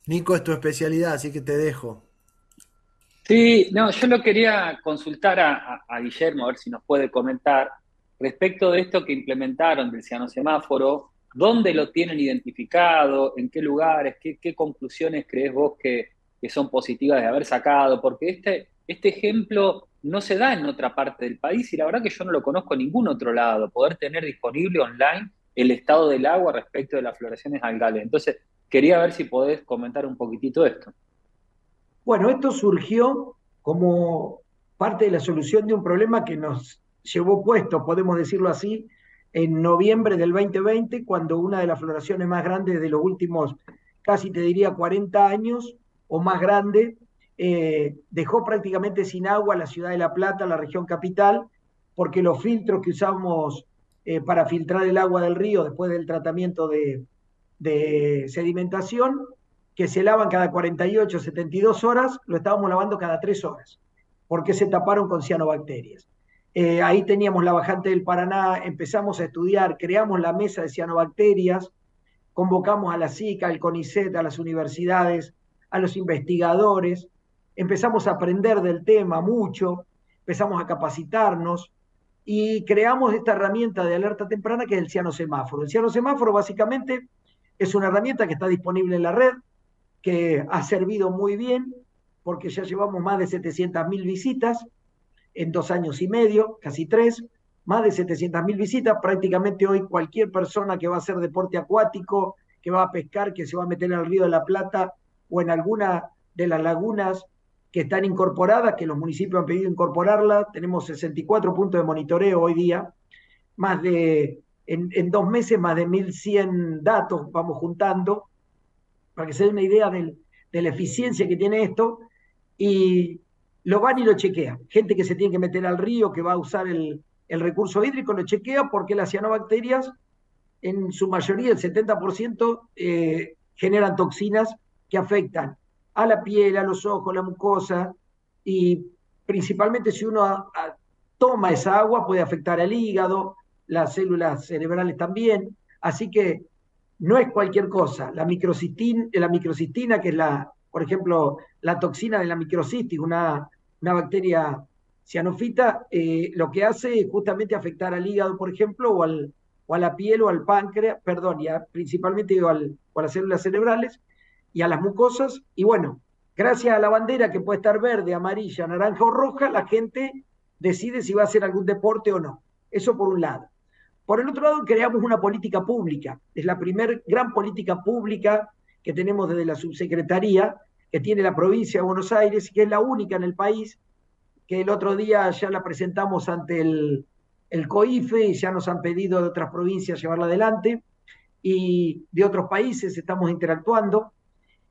Nico, es tu especialidad, así que te dejo. Sí, no, yo lo quería consultar a, Guillermo, a ver si nos puede comentar respecto de esto que implementaron del ciano semáforo, dónde lo tienen identificado, en qué lugares, qué, qué conclusiones crees vos que, que son positivas de haber sacado, porque este, este ejemplo no se da en otra parte del país y la verdad que yo no lo conozco en ningún otro lado, poder tener disponible online el estado del agua respecto de las floraciones algales. Entonces, quería ver si podés comentar un poquitito esto. Bueno, esto surgió como parte de la solución de un problema que nos llevó puesto, podemos decirlo así, en noviembre del 2020, cuando una de las floraciones más grandes de los últimos, casi te diría 40 años o más grande, eh, dejó prácticamente sin agua la ciudad de La Plata, la región capital, porque los filtros que usamos eh, para filtrar el agua del río después del tratamiento de, sedimentación, que se lavan cada 48, 72 horas, lo estábamos lavando cada 3 horas, porque se taparon con cianobacterias. Eh, ahí teníamos la bajante del Paraná, empezamos a estudiar, creamos la mesa de cianobacterias, convocamos a la SICA, al CONICET, a las universidades, a los investigadores, empezamos a aprender del tema mucho, empezamos a capacitarnos y creamos esta herramienta de alerta temprana que es el ciano semáforo. El ciano semáforo básicamente es una herramienta que está disponible en la red, que ha servido muy bien porque ya llevamos más de 700.000 visitas en dos años y medio, casi tres, más de 700.000 visitas. Prácticamente hoy cualquier persona que va a hacer deporte acuático, que va a pescar, que se va a meter al río de la Plata o en alguna de las lagunas que están incorporadas, que los municipios han pedido incorporarlas. Tenemos 64 puntos de monitoreo hoy día, más de, en, dos meses, más de 1.100 datos vamos juntando, para que se dé una idea de la eficiencia que tiene esto. Y lo van y lo chequean. Gente que se tiene que meter al río, que va a usar el, el recurso hídrico, lo chequea porque las cianobacterias, en su mayoría, el 70%, eh, generan toxinas que afectan a la piel, a los ojos, la mucosa, y principalmente si uno a- a- toma esa agua puede afectar al hígado, las células cerebrales también, así que no es cualquier cosa. La microcistina, la microcistina que es la, por ejemplo, la toxina de la microcistis, una, una bacteria cianofita, eh, lo que hace es justamente afectar al hígado, por ejemplo, o, al, o a la piel o al páncreas, perdón, y a- principalmente o a las células cerebrales y a las mucosas. Y bueno, gracias a la bandera que puede estar verde, amarilla, naranja o roja, la gente decide si va a hacer algún deporte o no. Eso por un lado. Por el otro lado, creamos una política pública. Es la primer gran política pública que tenemos desde la subsecretaría, que tiene la provincia de Buenos Aires, que es la única en el país, que el otro día ya la presentamos ante el, el COIFE y ya nos han pedido de otras provincias llevarla adelante, y de otros países estamos interactuando.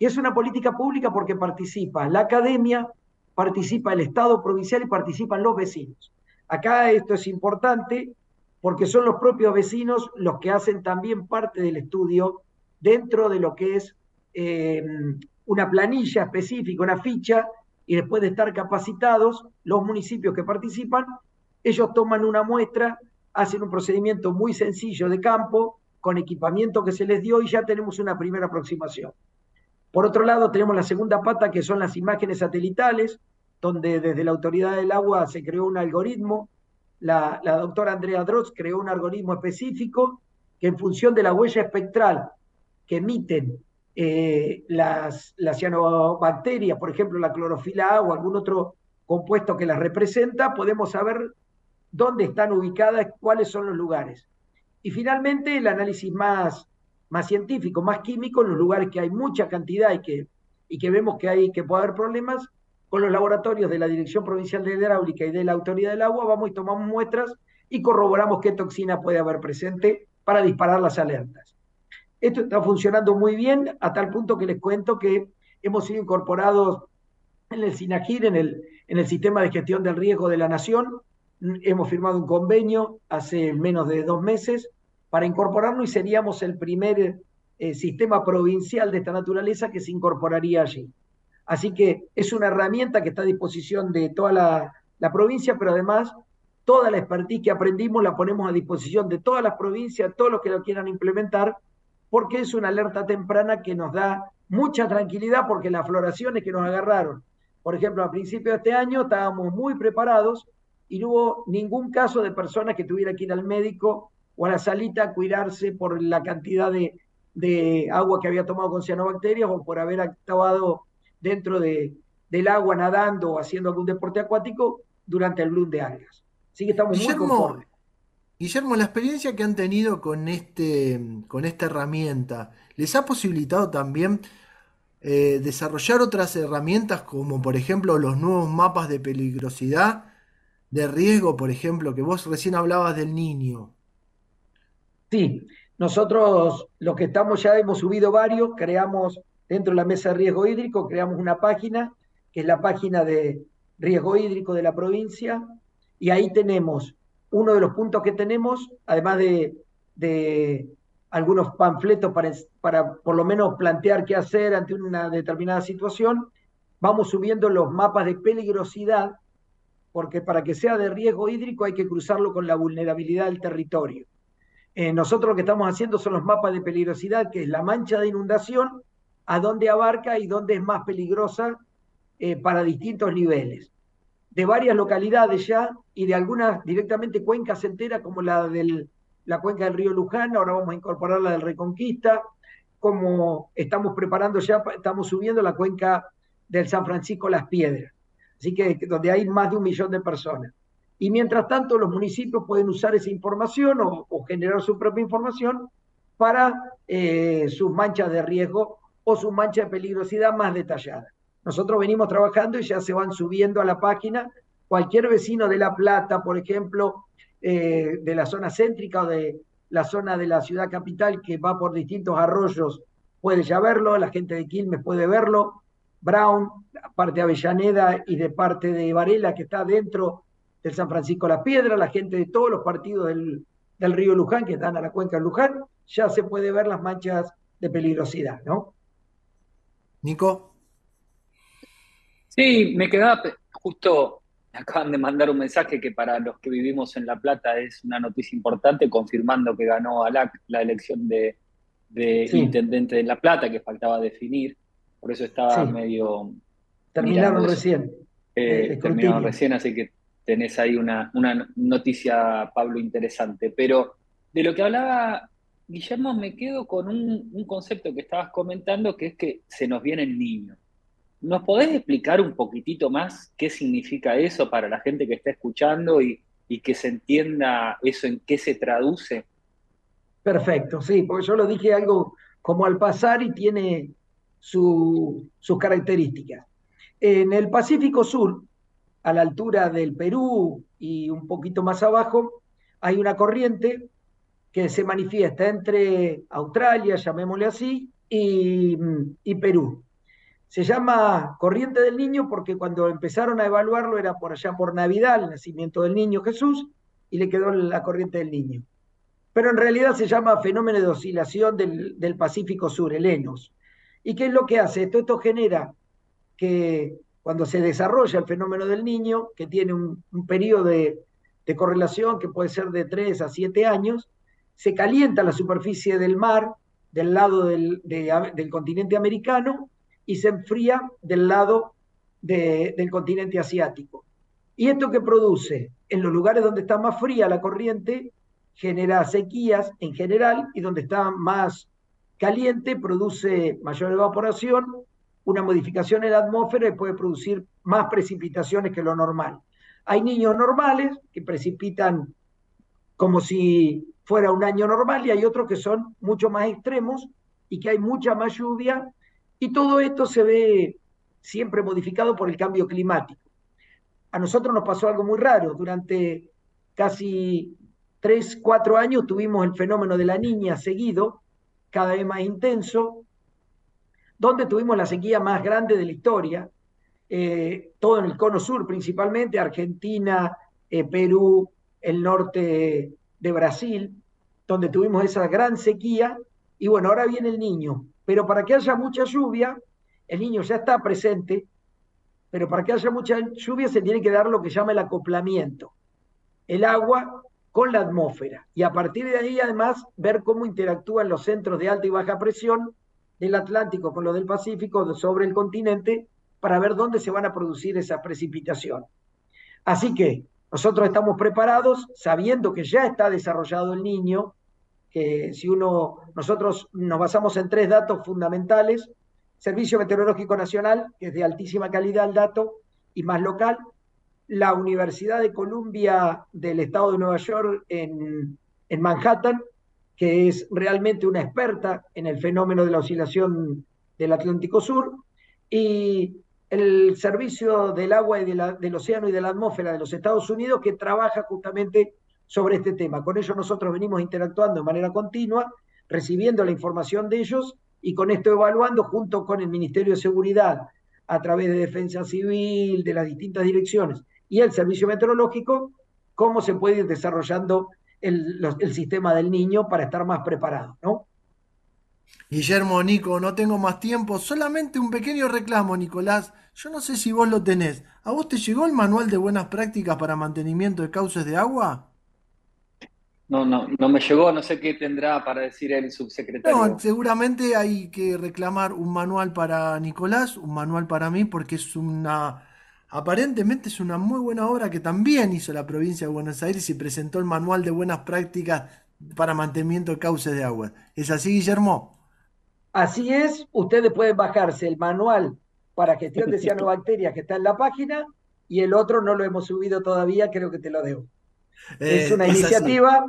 Y es una política pública porque participa la academia, participa el Estado provincial y participan los vecinos. Acá esto es importante porque son los propios vecinos los que hacen también parte del estudio dentro de lo que es eh, una planilla específica, una ficha, y después de estar capacitados, los municipios que participan, ellos toman una muestra, hacen un procedimiento muy sencillo de campo, con equipamiento que se les dio y ya tenemos una primera aproximación. Por otro lado, tenemos la segunda pata, que son las imágenes satelitales, donde desde la Autoridad del Agua se creó un algoritmo. La, la doctora Andrea Droz creó un algoritmo específico que en función de la huella espectral que emiten eh, las, las cianobacterias, por ejemplo, la clorofila A o algún otro compuesto que las representa, podemos saber dónde están ubicadas, cuáles son los lugares. Y finalmente, el análisis más, más científico, más químico, en los lugares que hay mucha cantidad y que, y que vemos que, hay, que puede haber problemas, con los laboratorios de la Dirección Provincial de Hidráulica y de la Autoridad del Agua, vamos y tomamos muestras y corroboramos qué toxina puede haber presente para disparar las alertas. Esto está funcionando muy bien, a tal punto que les cuento que hemos sido incorporados en el SINAGIR, en el, en el Sistema de Gestión del Riesgo de la Nación. Hemos firmado un convenio hace menos de dos meses para incorporarnos y seríamos el primer eh, sistema provincial de esta naturaleza que se incorporaría allí. Así que es una herramienta que está a disposición de toda la, provincia, pero además toda la expertise que aprendimos la ponemos a disposición de todas las provincias, todos los que lo quieran implementar, porque es una alerta temprana que nos da mucha tranquilidad porque las floraciones que nos agarraron, por ejemplo, a principios de este año estábamos muy preparados y no hubo ningún caso de persona que tuviera que ir al médico o a la salita a cuidarse por la cantidad de, de agua que había tomado con cianobacterias o por haber actuado dentro de, del agua nadando o haciendo algún deporte acuático durante el bloom de algas. Así que estamos muy conformes. Guillermo, la experiencia que han tenido con, este, con esta herramienta, ¿les ha posibilitado también eh, desarrollar otras herramientas como por ejemplo los nuevos mapas de peligrosidad, de riesgo, por ejemplo, que vos recién hablabas del niño? Sí, nosotros los que estamos ya hemos subido varios, creamos dentro de la mesa de riesgo hídrico, creamos una página, que es la página de riesgo hídrico de la provincia, y ahí tenemos uno de los puntos que tenemos, además de, de algunos panfletos para, para por lo menos plantear qué hacer ante una determinada situación, vamos subiendo los mapas de peligrosidad, porque para que sea de riesgo hídrico hay que cruzarlo con la vulnerabilidad del territorio. Eh, nosotros lo que estamos haciendo son los mapas de peligrosidad, que es la mancha de inundación, a dónde abarca y dónde es más peligrosa eh, para distintos niveles. De varias localidades ya y de algunas directamente cuencas enteras, como la de la cuenca del río Luján, ahora vamos a incorporar la del Reconquista, como estamos preparando ya, estamos subiendo la cuenca del San Francisco Las Piedras, así que donde hay más de un millón de personas. Y mientras tanto, los municipios pueden usar esa información o, generar su propia información para eh, sus manchas de riesgo o sus manchas de peligrosidad más detalladas. nosotros venimos trabajando y ya se van subiendo a la página. Cualquier vecino de La Plata, por ejemplo, eh, de la zona céntrica o de la zona de la ciudad capital que va por distintos arroyos, puede ya verlo, la gente de Quilmes puede verlo, Brown, parte de Avellaneda y de parte de Varela, que está dentro del San Francisco de la Piedra, la gente de todos los partidos del, del río Luján, que están a la cuenca de Luján, ya se puede ver las manchas de peligrosidad, ¿no? Nico. Sí, me quedaba justo, me acaban de mandar un mensaje que para los que vivimos en La Plata es una noticia importante, confirmando que ganó Alac la elección de, de Sí. intendente de La Plata, que faltaba definir, por eso estaba Sí. medio Terminaron recién. Eh, el terminaron recién, así que tenés ahí una, noticia, Pablo, interesante. Pero de lo que hablaba Guillermo, me quedo con un, concepto que estabas comentando, que es que se nos viene el niño. ¿Nos podés explicar un poquitito más qué significa eso para la gente que está escuchando y, y que se entienda eso en qué se traduce? Perfecto, sí, porque yo lo dije algo como al pasar y tiene su- sus características. En el Pacífico Sur, a la altura del Perú y un poquito más abajo, hay una corriente que se manifiesta entre Australia, llamémosle así, y, y Perú. Se llama Corriente del Niño porque cuando empezaron a evaluarlo era por allá por Navidad, el nacimiento del niño Jesús, y le quedó la Corriente del Niño pero en realidad se llama fenómeno de oscilación del, del Pacífico Sur, el ENOS. ¿Y qué es lo que hace? Esto, esto genera que cuando se desarrolla el fenómeno del niño, que tiene un, un periodo de, correlación que puede ser de 3 a 7 años, se calienta la superficie del mar del lado del, de- del continente americano y se enfría del lado de- del continente asiático. ¿Y esto que produce? En los lugares donde está más fría la corriente, genera sequías en general y donde está más caliente produce mayor evaporación, una modificación en la atmósfera y puede producir más precipitaciones que lo normal. Hay niños normales que precipitan como si fuera un año normal y hay otros que son mucho más extremos y que hay mucha más lluvia y todo esto se ve siempre modificado por el cambio climático. A nosotros nos pasó algo muy raro. Durante casi tres, cuatro años tuvimos el fenómeno de la niña seguido, cada vez más intenso, donde tuvimos la sequía más grande de la historia, eh, todo en el cono sur principalmente, Argentina, eh, Perú, el norte de Brasil, donde tuvimos esa gran sequía, y bueno, ahora viene el niño, pero para que haya mucha lluvia, el niño ya está presente, pero para que haya mucha lluvia se tiene que dar lo que llama el acoplamiento, el agua con la atmósfera, y a partir de ahí además ver cómo interactúan los centros de alta y baja presión del Atlántico con los del Pacífico sobre el continente para ver dónde se van a producir esas precipitaciones. Así que nosotros estamos preparados sabiendo que ya está desarrollado el niño, que si uno, nosotros nos basamos en tres datos fundamentales, Servicio Meteorológico Nacional, que es de altísima calidad el dato y más local, la Universidad de Columbia del Estado de Nueva York en, en Manhattan, que es realmente una experta en el fenómeno de la oscilación del Atlántico Sur, y el Servicio del Agua y del Océano y de la Atmósfera de los Estados Unidos, que trabaja justamente sobre este tema. Con ellos nosotros venimos interactuando de manera continua, recibiendo la información de ellos y con esto evaluando junto con el Ministerio de Seguridad, a través de Defensa Civil, de las distintas direcciones y el Servicio Meteorológico, cómo se puede ir desarrollando el, los- el sistema del niño para estar más preparado, ¿no? Guillermo, Nico, no tengo más tiempo. Solamente un pequeño reclamo, Nicolás. Yo no sé si vos lo tenés. ¿A vos te llegó el manual de buenas prácticas para mantenimiento de cauces de agua? No, no, no me llegó, no sé qué tendrá para decir el subsecretario. No, seguramente hay que reclamar un manual para Nicolás, un manual para mí, porque es una, aparentemente es una muy buena obra que también hizo la provincia de Buenos Aires y presentó el manual de buenas prácticas para mantenimiento de cauces de agua. ¿Es así, Guillermo? Así es, ustedes pueden bajarse el manual para gestión de cianobacterias que está en la página y el otro no lo hemos subido todavía, creo que te lo debo. es Eh, una es así. iniciativa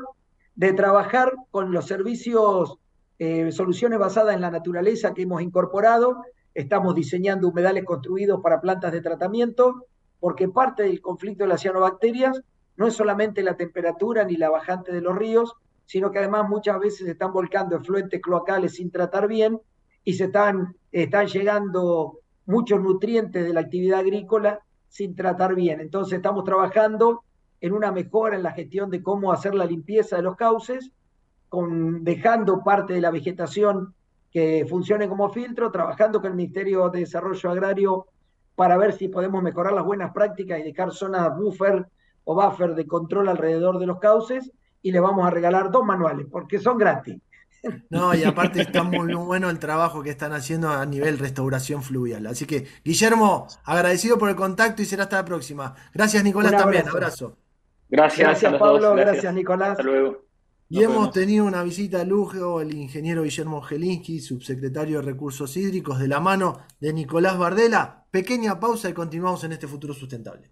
de trabajar con los servicios, eh, soluciones basadas en la naturaleza que hemos incorporado estamos diseñando humedales construidos para plantas de tratamiento, porque parte del conflicto de las cianobacterias no es solamente la temperatura ni la bajante de los ríos, sino que además muchas veces se están volcando efluentes cloacales sin tratar bien y se están, están llegando muchos nutrientes de la actividad agrícola sin tratar bien. Entonces estamos trabajando en una mejora en la gestión de cómo hacer la limpieza de los cauces, con, dejando parte de la vegetación que funcione como filtro, trabajando con el Ministerio de Desarrollo Agrario para ver si podemos mejorar las buenas prácticas y dejar zonas buffer o buffer de control alrededor de los cauces y le vamos a regalar dos manuales porque son gratis. No, y aparte está muy bueno el trabajo que están haciendo a nivel restauración fluvial. Así que, Guillermo, agradecido por el contacto y será hasta la próxima. Gracias, Nicolás, Un también. abrazo. Abrazo. Gracias, Gracias, a los Pablo, dos, gracias, Nicolás. Hasta luego. Y hemos tenido una visita de lujo, el ingeniero Guillermo Gelinsky, subsecretario de Recursos Hídricos, de la mano de Nicolás Bardela. Pequeña pausa y continuamos en este futuro sustentable.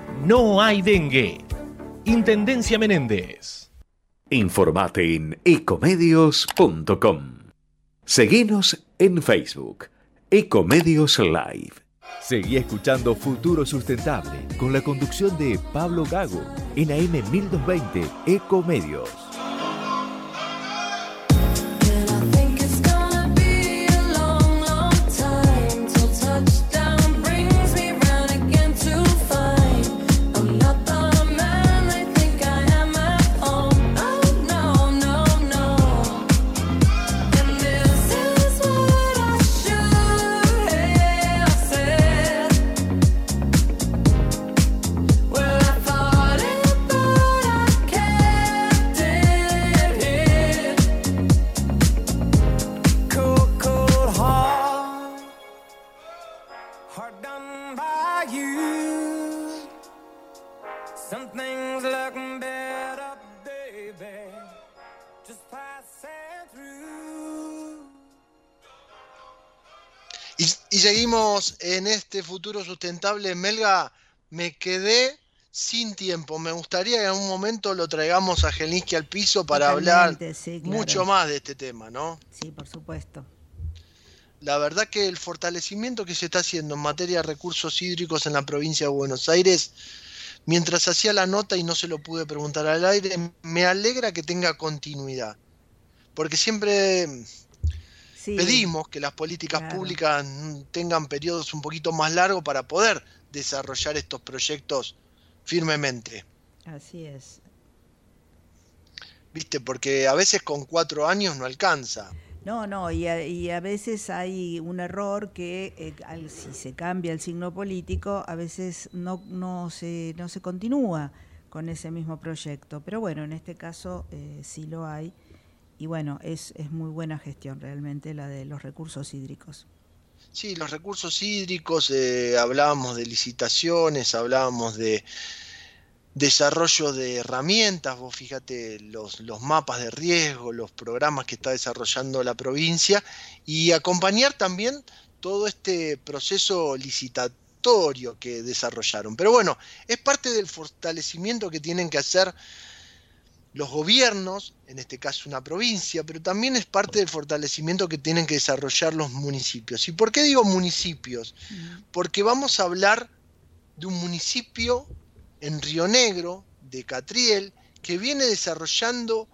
no hay dengue. Intendencia Menéndez. Informate en ecomedios.com. Seguinos en Facebook, Ecomedios Live. Seguí escuchando Futuro Sustentable con la conducción de Pablo Gago en AM 1220 Ecomedios. Y, seguimos en este futuro sustentable. Melga, me quedé sin tiempo. Me gustaría que en algún momento lo traigamos a Gelinsky al piso para hablar Totalmente, sí, claro. mucho más de este tema, ¿no? Sí, por supuesto. La verdad que el fortalecimiento que se está haciendo en materia de recursos hídricos en la provincia de Buenos Aires, mientras hacía la nota y no se lo pude preguntar al aire, me alegra que tenga continuidad. Porque siempre Sí, pedimos que las políticas claro. públicas tengan periodos un poquito más largos para poder desarrollar estos proyectos firmemente. Así es. ¿Viste? Porque a veces con cuatro años no alcanza. No, no, y a, y a veces hay un error que eh, al- si se cambia el signo político, a veces no, no, se, no se continúa con ese mismo proyecto. Pero bueno, en este caso eh, sí lo hay. Y bueno, es, es muy buena gestión realmente la de los recursos hídricos. Sí, los recursos hídricos, eh, hablábamos de licitaciones, hablábamos de desarrollo de herramientas, vos fíjate los, los mapas de riesgo, los programas que está desarrollando la provincia y acompañar también todo este proceso licitatorio que desarrollaron. Pero bueno, es parte del fortalecimiento que tienen que hacer los gobiernos, en este caso una provincia, pero también es parte del fortalecimiento que tienen que desarrollar los municipios. ¿Y por qué digo municipios? Porque vamos a hablar de un municipio en Río Negro, de Catriel, que viene desarrollando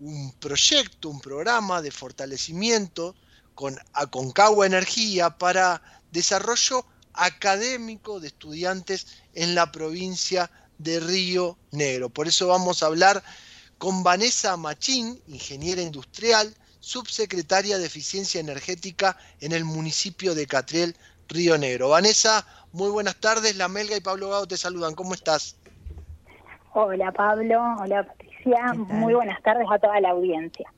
un proyecto, un programa de fortalecimiento con Aconcagua Energía para desarrollo académico de estudiantes en la provincia de Río Negro. Por eso vamos a hablar con Vanessa Machín, ingeniera industrial, subsecretaria de Eficiencia Energética en el municipio de Catriel, Río Negro. Vanessa, muy buenas tardes. La Melga y Pablo Gado te saludan. ¿Cómo estás? Hola Pablo, hola Patricia, muy buenas tardes a toda la audiencia.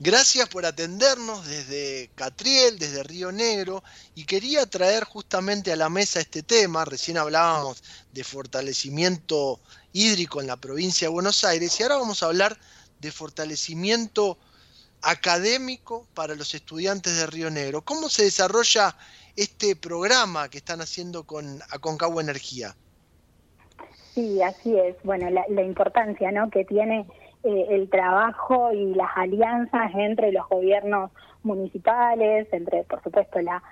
Gracias por atendernos desde Catriel, desde Río Negro, y quería traer justamente a la mesa este tema. Recién hablábamos de fortalecimiento hídrico en la provincia de Buenos Aires y ahora vamos a hablar de fortalecimiento académico para los estudiantes de Río Negro. ¿Cómo se desarrolla este programa que están haciendo con Aconcagua Energía? Sí, así es. Bueno, la, la importancia ¿no? que tiene eh, el trabajo y las alianzas entre los gobiernos municipales, entre, por supuesto, la,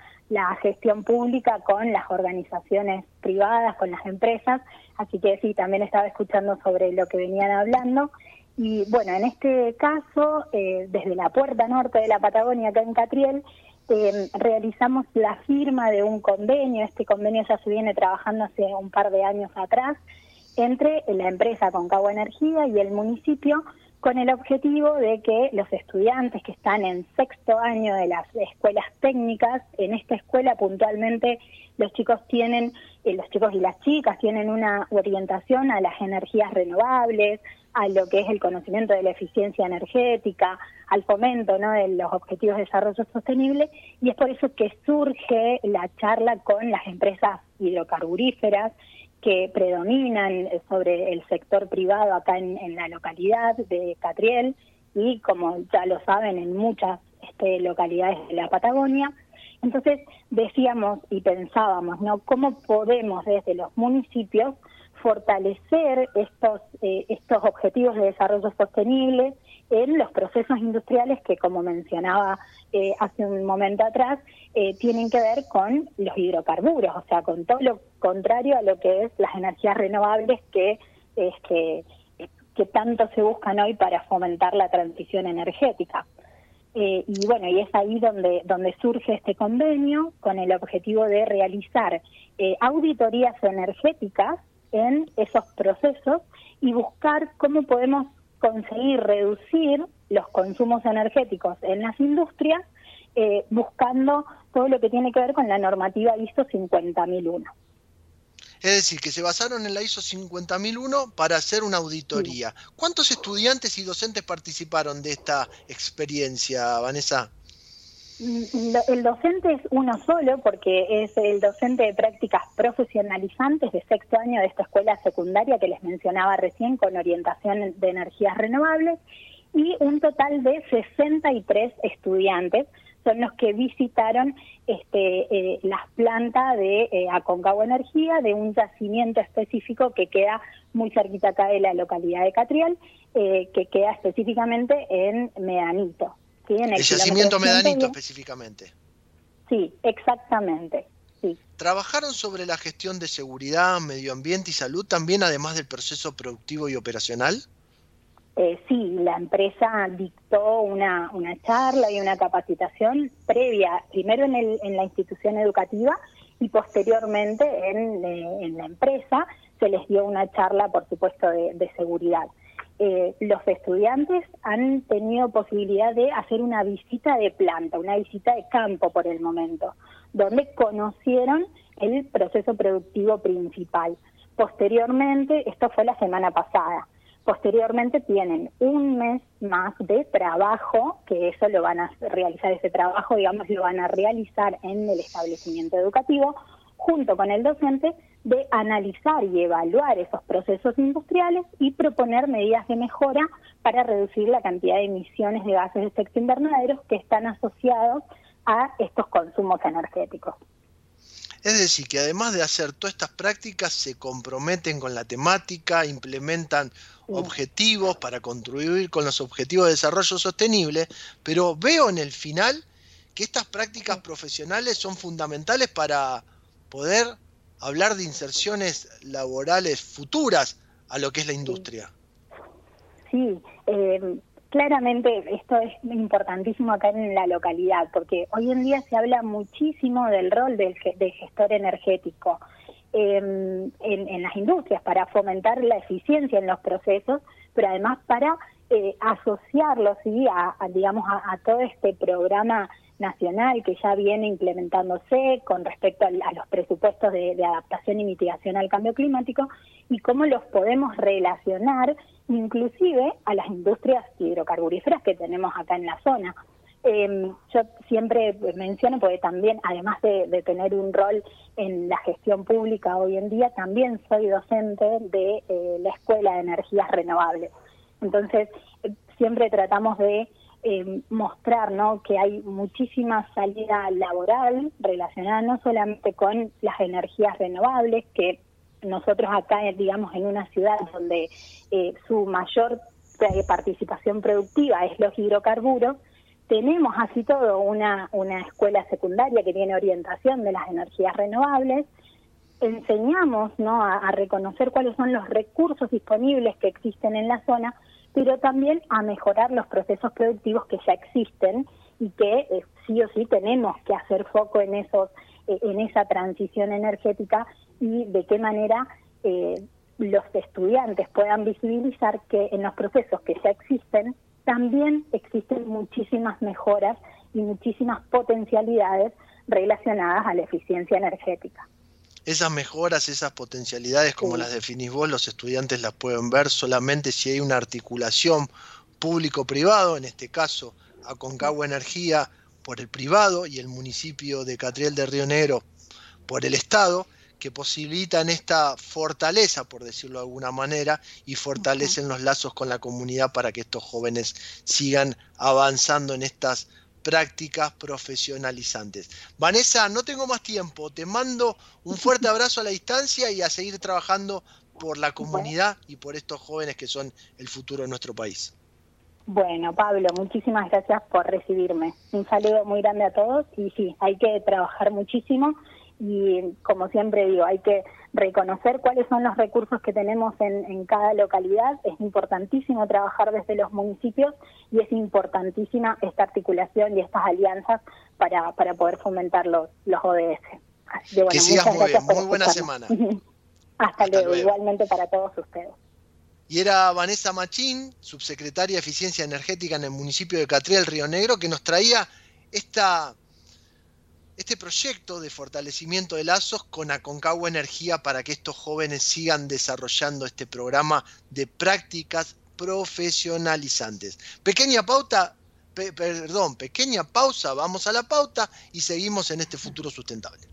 gestión pública con las organizaciones privadas, con las empresas. Así que sí, también estaba escuchando sobre lo que venían hablando. Y bueno, en este caso, eh, desde la puerta norte de la Patagonia, acá en Catriel, eh, realizamos la firma de un convenio. Este convenio ya se viene trabajando hace un par de años atrás entre la empresa Concagua Energía y el municipio con el objetivo de que los estudiantes que están en sexto año de las escuelas técnicas, en esta escuela puntualmente los chicos tienen, eh, los chicos y las chicas tienen una orientación a las energías renovables, a lo que es el conocimiento de la eficiencia energética, al fomento ¿no? de los objetivos de desarrollo sostenible, y es por eso que surge la charla con las empresas hidrocarburíferas que predominan sobre el sector privado acá en, la localidad de Catriel y como ya lo saben en muchas este, localidades de la Patagonia. Entonces decíamos y pensábamos, ¿no? ¿Cómo podemos desde los municipios fortalecer estos, eh, estos objetivos de desarrollo sostenible en los procesos industriales que, como mencionaba eh, hace un momento atrás, eh, tienen que ver con los hidrocarburos, o sea, con todo lo contrario a lo que es las energías renovables que, este, que tanto se buscan hoy para fomentar la transición energética. Eh, y bueno, y es ahí donde, donde surge este convenio con el objetivo de realizar auditorías energéticas en esos procesos y buscar cómo podemos conseguir reducir los consumos energéticos en las industrias eh, buscando todo lo que tiene que ver con la normativa ISO 50001. Es decir, que se basaron en la ISO 50001 para hacer una auditoría. ¿Cuántos estudiantes y docentes participaron de esta experiencia, Vanessa? Mm, el docente es uno solo porque es el docente de prácticas profesionalizantes de sexto año de esta escuela secundaria que les mencionaba recién con orientación de energías renovables y un total de 63 estudiantes son los que visitaron este, eh, las plantas de eh, Energía, de un yacimiento específico que queda muy cerquita acá de la localidad de Catriel, eh, que queda específicamente en Medanito. El, yacimiento Medanito específicamente. Sí, exactamente. Sí. ¿Trabajaron sobre la gestión de seguridad, medio ambiente y salud también, además del proceso productivo y operacional? Eh, sí, la empresa dictó una, una charla y una capacitación previa, primero en, el, en la institución educativa y posteriormente en, eh, en, la empresa se les dio una charla, por supuesto, de, seguridad. Eh, los estudiantes han tenido posibilidad de hacer una visita de planta, una visita de campo por el momento, donde conocieron el proceso productivo principal. Posteriormente, esto fue la semana pasada, Posteriormente tienen un mes más de trabajo, que eso lo van a realizar, ese trabajo, digamos, lo van a realizar en el establecimiento educativo, junto con el docente, de analizar y evaluar esos procesos industriales y proponer medidas de mejora para reducir la cantidad de emisiones de gases de efecto invernadero que están asociados a estos consumos energéticos. Es decir, que además de hacer todas estas prácticas, se comprometen con la temática, implementan objetivos para contribuir con los objetivos de desarrollo sostenible, pero veo en el final que estas prácticas profesionales son fundamentales para poder hablar de inserciones laborales futuras a lo que es la industria. Sí, eh, claramente esto es importantísimo acá en la localidad, porque hoy en día se habla muchísimo del rol del, del gestor energético eh, en, en las industrias para fomentar la eficiencia en los procesos, pero además para eh, asociarlo ¿sí? a, a, digamos, a, a todo este programa nacional que ya viene implementándose con respecto al- a, los presupuestos de, adaptación y mitigación al cambio climático y cómo los podemos relacionar inclusive a las industrias hidrocarburíferas que tenemos acá en la zona. Eh, yo siempre menciono, porque también, además de, de tener un rol en la gestión pública hoy en día, también soy docente de eh, la Escuela de Energías Renovables. Entonces, eh, siempre tratamos de eh, mostrar ¿no? que hay muchísima salida laboral relacionada no solamente con las energías renovables, que nosotros acá, eh, digamos, en una ciudad donde eh, su mayor eh, participación productiva es los hidrocarburos, tenemos así todo una, una escuela secundaria que tiene orientación de las energías renovables, enseñamos ¿no? a, a reconocer cuáles son los recursos disponibles que existen en la zona, pero también a mejorar los procesos productivos que ya existen y que eh, sí o sí tenemos que hacer foco en esos eh, en esa transición energética y de qué manera eh, los estudiantes puedan visibilizar que en los procesos que ya existen también existen muchísimas mejoras y muchísimas potencialidades relacionadas a la eficiencia energética. Esas mejoras, esas potencialidades, como las definís vos, los estudiantes las pueden ver solamente si hay una articulación público-privado, en este caso Aconcagua Energía por el privado y el municipio de Catriel de Río Negro por el Estado, que posibilitan esta fortaleza, por decirlo de alguna manera, y fortalecen los lazos con la comunidad para que estos jóvenes sigan avanzando en estas prácticas profesionalizantes. Vanessa, no tengo más tiempo, te mando un fuerte abrazo a la distancia y a seguir trabajando por la comunidad y por estos jóvenes que son el futuro de nuestro país. Bueno, Pablo, muchísimas gracias por recibirme. Un saludo muy grande a todos y sí, hay que trabajar muchísimo y como siempre digo, hay que reconocer cuáles son los recursos que tenemos en, en cada localidad. Es importantísimo trabajar desde los municipios y es importantísima esta articulación y estas alianzas para, para poder fomentar los, los ODS. Así que, bueno, que sigas muy bien, muy buena semana. <laughs> Hasta, luego, luego. igualmente para todos ustedes. Y era Vanessa Machín, subsecretaria de Eficiencia Energética en el municipio de Catriel, Río Negro, que nos traía esta, este proyecto de fortalecimiento de lazos con Aconcagua Energía para que estos jóvenes sigan desarrollando este programa de prácticas profesionalizantes. Pequeña pauta, pe- perdón, pequeña pausa, vamos a la pauta y seguimos en este futuro sustentable.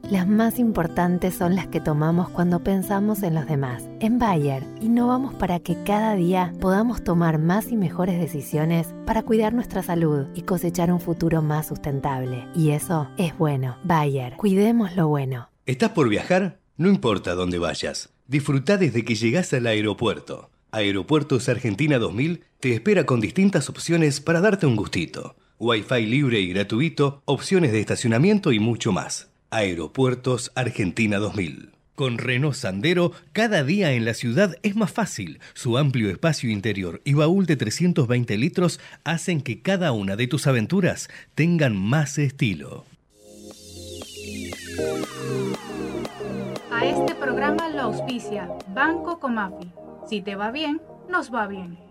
Las más importantes son las que tomamos cuando pensamos en los demás. En Bayer, innovamos para que cada día podamos tomar más y mejores decisiones para cuidar nuestra salud y cosechar un futuro más sustentable. Y eso es bueno. Bayer, cuidemos lo bueno. ¿Estás por viajar? No importa dónde vayas. Disfruta desde que llegás al aeropuerto. Aeropuertos Argentina 2000 te espera con distintas opciones para darte un gustito. Wi-Fi libre y gratuito, opciones de estacionamiento y mucho más. Aeropuertos Argentina 2000. Con Renault Sandero, cada día en la ciudad es más fácil. Su amplio espacio interior y baúl de 320 litros hacen que cada una de tus aventuras tengan más estilo. A este programa lo auspicia Banco Comafi. Si te va bien, nos va bien.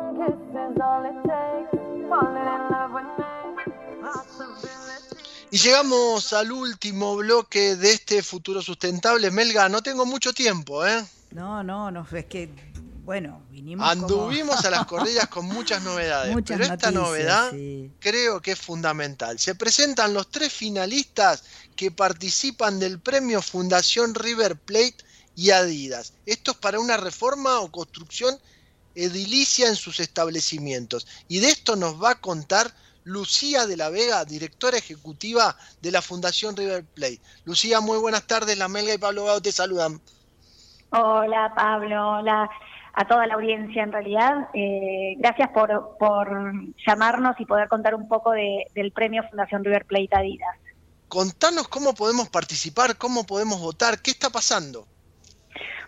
Y llegamos al último bloque de este futuro sustentable. Melga, no tengo mucho tiempo, ¿eh? No, no, no, es que, bueno, vinimos Anduvimos como- a las <laughs> corridas con muchas novedades, Muchas pero esta noticias, novedad sí. creo que es fundamental. Se presentan los tres finalistas que participan del premio Fundación River Plate y Adidas. Esto es para una reforma o construcción edilicia en sus establecimientos. Y de esto nos va a contar Lucía de la Vega, directora ejecutiva de la Fundación River Plate. Lucía, muy buenas tardes. La Melga y Pablo Gago te saludan. Hola Pablo, hola a toda la audiencia en realidad. Eh, gracias por, por llamarnos y poder contar un poco de- del premio Fundación River Plate Adidas. Contanos cómo podemos participar, cómo podemos votar, qué está pasando.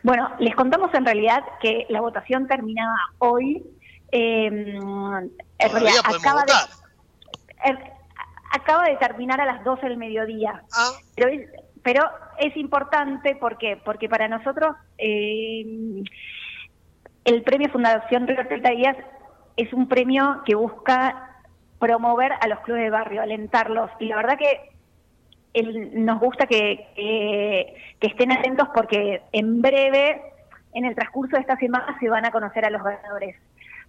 Bueno, les contamos en realidad que la votación terminaba hoy. Eh, en realidad acaba votar. de, acaba de terminar a las 12 del mediodía. Ah. Pero, es, pero es importante ¿por qué? porque para nosotros eh, el premio Fundación River Plate Adidas es un premio que busca promover a los clubes de barrio, alentarlos. Y la verdad que el- nos gusta que, que- que estén atentos porque en breve, en el transcurso de esta semana, se van a conocer a los ganadores.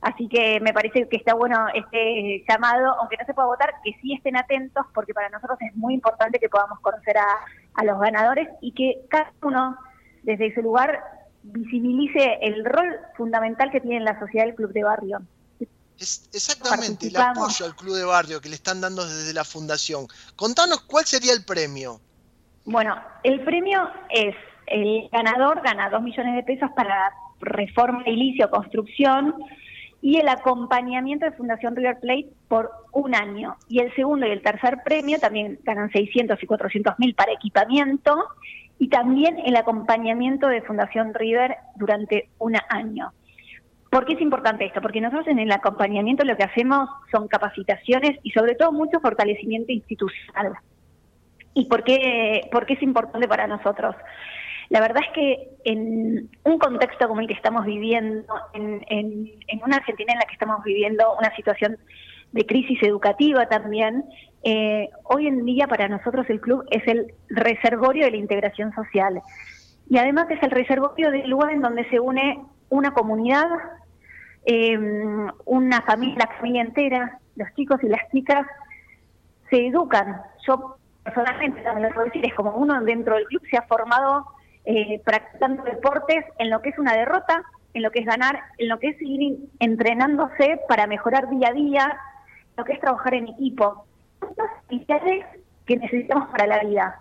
Así que me parece que está bueno este llamado, aunque no se pueda votar, que sí estén atentos porque para nosotros es muy importante que podamos conocer a, a los ganadores y que cada uno desde ese lugar visibilice el rol fundamental que tiene en la sociedad del club de barrio. Es exactamente el apoyo al club de barrio que le están dando desde la fundación. Contanos cuál sería el premio. Bueno, el premio es, el ganador gana dos millones de pesos para reforma edilicia o construcción y el acompañamiento de Fundación River Plate por un año. Y el segundo y el tercer premio también ganan 600 y 400 mil para equipamiento y también el acompañamiento de Fundación River durante un año. ¿Por qué es importante esto? Porque nosotros en el acompañamiento lo que hacemos son capacitaciones y sobre todo mucho fortalecimiento institucional. ¿Y por qué, por qué es importante para nosotros? La verdad es que en un contexto como el que estamos viviendo, en, en- en una Argentina en la que estamos viviendo una situación de crisis educativa también, eh, hoy en día para nosotros el club es el reservorio de la integración social. Y además es el reservorio del lugar en donde se une una comunidad, eh, una familia, la familia entera, los chicos y las chicas se educan. Yo personalmente también lo puedo decir, es como uno dentro del club se ha formado eh, practicando deportes en lo que es una derrota, en lo que es ganar, en lo que es ir entrenándose para mejorar día a día, lo que es trabajar en equipo. Son esenciales que necesitamos para la vida,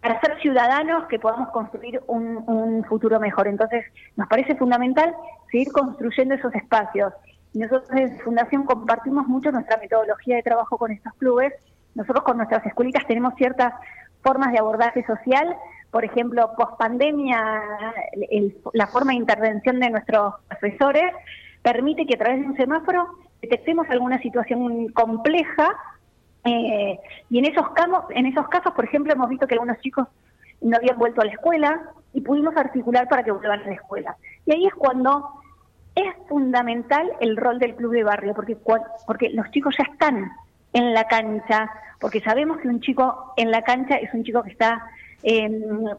para ser ciudadanos que podamos construir un, futuro mejor. Entonces, nos parece fundamental seguir construyendo esos espacios. Nosotros en Fundación compartimos mucho nuestra metodología de trabajo con estos clubes. Nosotros con nuestras escuelitas tenemos ciertas formas de abordaje social. Por ejemplo, post pandemia, la forma de intervención de nuestros profesores permite que a través de un semáforo detectemos alguna situación compleja eh, y en esos, casos, en esos casos, por ejemplo, hemos visto que algunos chicos no habían vuelto a la escuela y pudimos articular para que vuelvan a la escuela. Y ahí es cuando es fundamental el rol del club de barrio, porque, porque los chicos ya están en la cancha, porque sabemos que un chico en la cancha es un chico que está eh,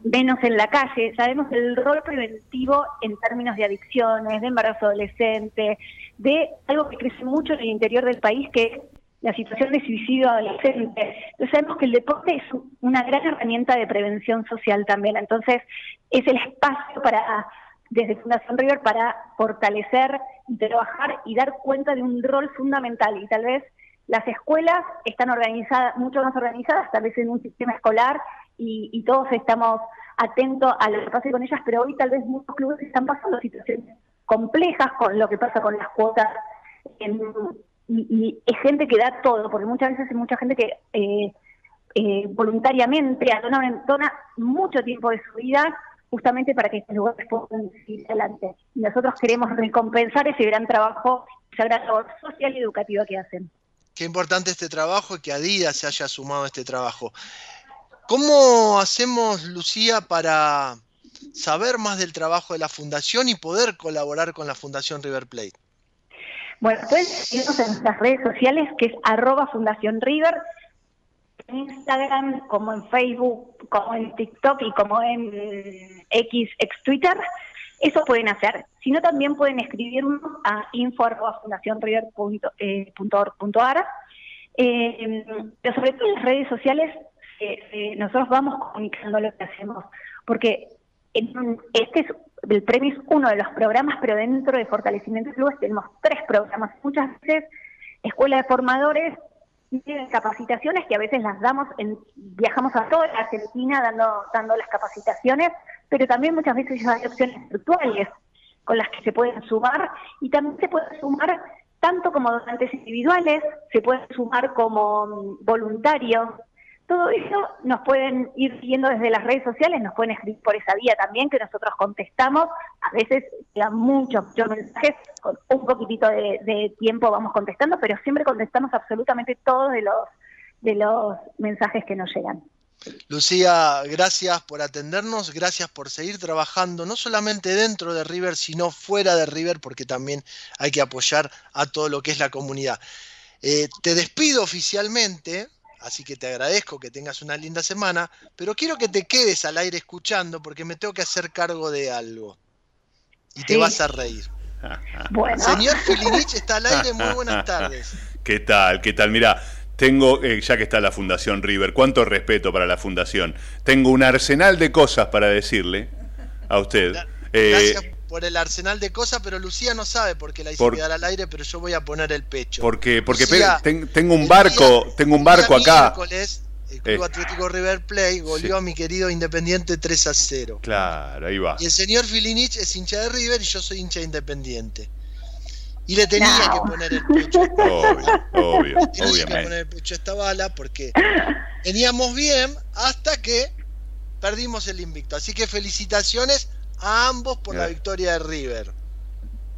menos en la calle, sabemos el rol preventivo en términos de adicciones, de embarazo adolescente, de algo que crece mucho en el interior del país, que es la situación de suicidio adolescente. Entonces sabemos que el deporte es una gran herramienta de prevención social también. Entonces es el espacio para desde Fundación River para fortalecer y trabajar y dar cuenta de un rol fundamental y tal vez las escuelas están organizadas, mucho más organizadas, tal vez en un sistema escolar, y, y todos estamos atentos a lo que pase con ellas, pero hoy tal vez muchos clubes están pasando situaciones complejas con lo que pasa con las cuotas. y, es gente que da todo, porque muchas veces hay mucha gente que eh, eh, voluntariamente dona mucho tiempo de su vida justamente para que estos lugares puedan seguir adelante. Y nosotros queremos recompensar ese gran trabajo, esa gran labor social y educativa que hacen. Qué importante este trabajo y que Adidas se haya sumado a este trabajo. ¿Cómo hacemos, Lucía, para saber más del trabajo de la Fundación y poder colaborar con la Fundación River Plate? Bueno, pueden seguirnos en nuestras redes sociales, que es arroba Fundación River, en Instagram, como en Facebook, como en TikTok y como en X, ex Twitter. Eso pueden hacer. Si no, también pueden escribirnos a info.fundacionriver.org.ar. Eh, pero sobre todo en las redes sociales, eh, nosotros vamos comunicando lo que hacemos, porque en un- este es, el premio es uno de los programas, pero dentro de Fortalecimiento de Clubes tenemos tres programas. Muchas veces, Escuela de Formadores tienen capacitaciones que a veces las damos, en, viajamos a toda la Argentina dando, dando las capacitaciones, pero también muchas veces hay opciones virtuales con las que se pueden sumar y también se pueden sumar tanto como donantes individuales, se pueden sumar como mm, voluntarios. Todo eso nos pueden ir siguiendo desde las redes sociales, nos pueden escribir por esa vía también, que nosotros contestamos. A veces llegan muchos, muchos mensajes, con un poquitito de, de tiempo vamos contestando, pero siempre contestamos absolutamente todos de los, de los mensajes que nos llegan. Lucía, gracias por atendernos, gracias por seguir trabajando, no solamente dentro de River, sino fuera de River, porque también hay que apoyar a todo lo que es la comunidad. Eh, te despido oficialmente, así que te agradezco que tengas una linda semana, pero quiero que te quedes al aire escuchando, porque me tengo que hacer cargo de algo. Y te Sí. vas a reír. <laughs> Bueno. Señor Filinich está al aire, muy <laughs> buenas tardes. ¿Qué tal? ¿Qué tal? Mira, tengo, eh, ya que está la Fundación River, cuánto respeto para la Fundación. Tengo un arsenal de cosas para decirle a usted. Eh, Gracias por el arsenal de cosas, pero Lucía no sabe por qué la hice Por- quedar al aire, pero yo voy a poner el pecho. porque, porque Lucía, ten- tengo un barco, tengo un barco el día acá. miércoles, el Club Eh. Atlético River Play goleó a mi querido Independiente 3 a 0. Claro, ahí va. Y el señor Filinich es hincha de River y yo soy hincha de Independiente. Y le tenía que poner el pecho. Obvio, obvio, Le tenía que poner el pecho a esta bala porque veníamos bien hasta que perdimos el invicto. Así que felicitaciones a ambos por la victoria de River.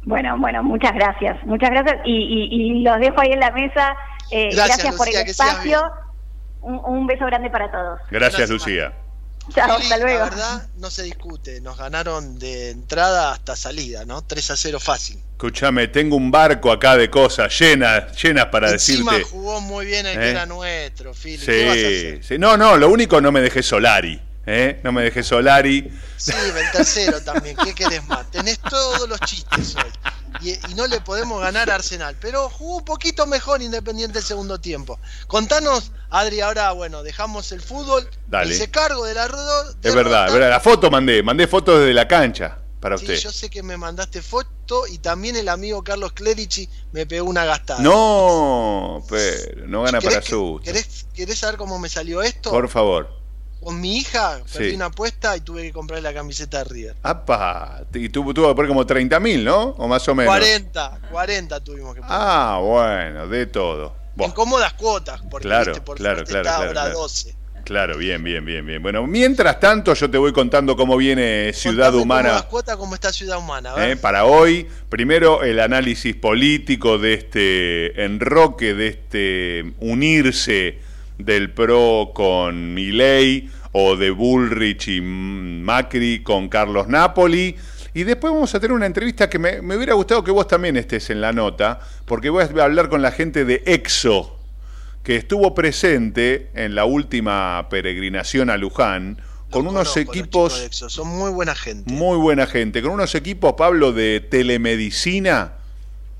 Bueno, bueno, muchas gracias, muchas gracias y, y- y los dejo ahí en la mesa. Eh, Gracias, gracias, por el espacio. Un, un beso grande para todos. Gracias, Lucía. Chao, hasta luego. La verdad, no se discute. Nos ganaron de entrada hasta salida, ¿no? 3 a 0 fácil. Escúchame, tengo un barco acá de cosas llenas, llenas para Encima decirte. jugó muy bien el ¿Eh? que era nuestro, Fili. ¿Qué vas a hacer? Sí, sí. No, no, lo único no me dejé Solari. ¿Eh? No me dejé Solari. Sí, el tercero también. ¿Qué querés más? Tenés todos los chistes hoy. Y, y no le podemos ganar a Arsenal. Pero jugó un poquito mejor Independiente el segundo tiempo. Contanos, Adri, ahora, bueno, dejamos el fútbol. Dale. Hice cargo de la rueda. Es verdad, es verdad. La foto mandé, mandé fotos desde la cancha para Sí, usted. yo sé que me mandaste foto y también el amigo Carlos Clerici me pegó una gastada. No, pero no gana para ¿Querés, que- susto. querés- querés saber cómo me salió esto? Por favor. Con mi hija perdí Sí. una apuesta y tuve que comprar la camiseta de River. Apa, y tuvo que poner como 30 mil, ¿no? O más o menos. 40, 40 tuvimos que poner. Ah, bueno, de todo. En cómodas cuotas, porque Claro, viste, por claro, claro, está claro, ahora claro. 12. Claro, bien, bien, bien, bien. Bueno, mientras tanto yo te voy contando cómo viene Ciudad Contame Humana. Cómodas cuotas, cómo está Ciudad Humana. ¿eh? para hoy. Primero el análisis político de este enroque, de este unirse del PRO con Milei o de Bullrich y Macri con Carlos Napoli. Y después vamos a tener una entrevista que me, me hubiera gustado que vos también estés en la nota, porque voy a hablar con la gente de EXO, que estuvo presente en la última peregrinación a Luján, con unos Conozco a los equipos... chicos de Exo, Son muy buena gente. Muy buena gente, con unos equipos, Pablo, de telemedicina,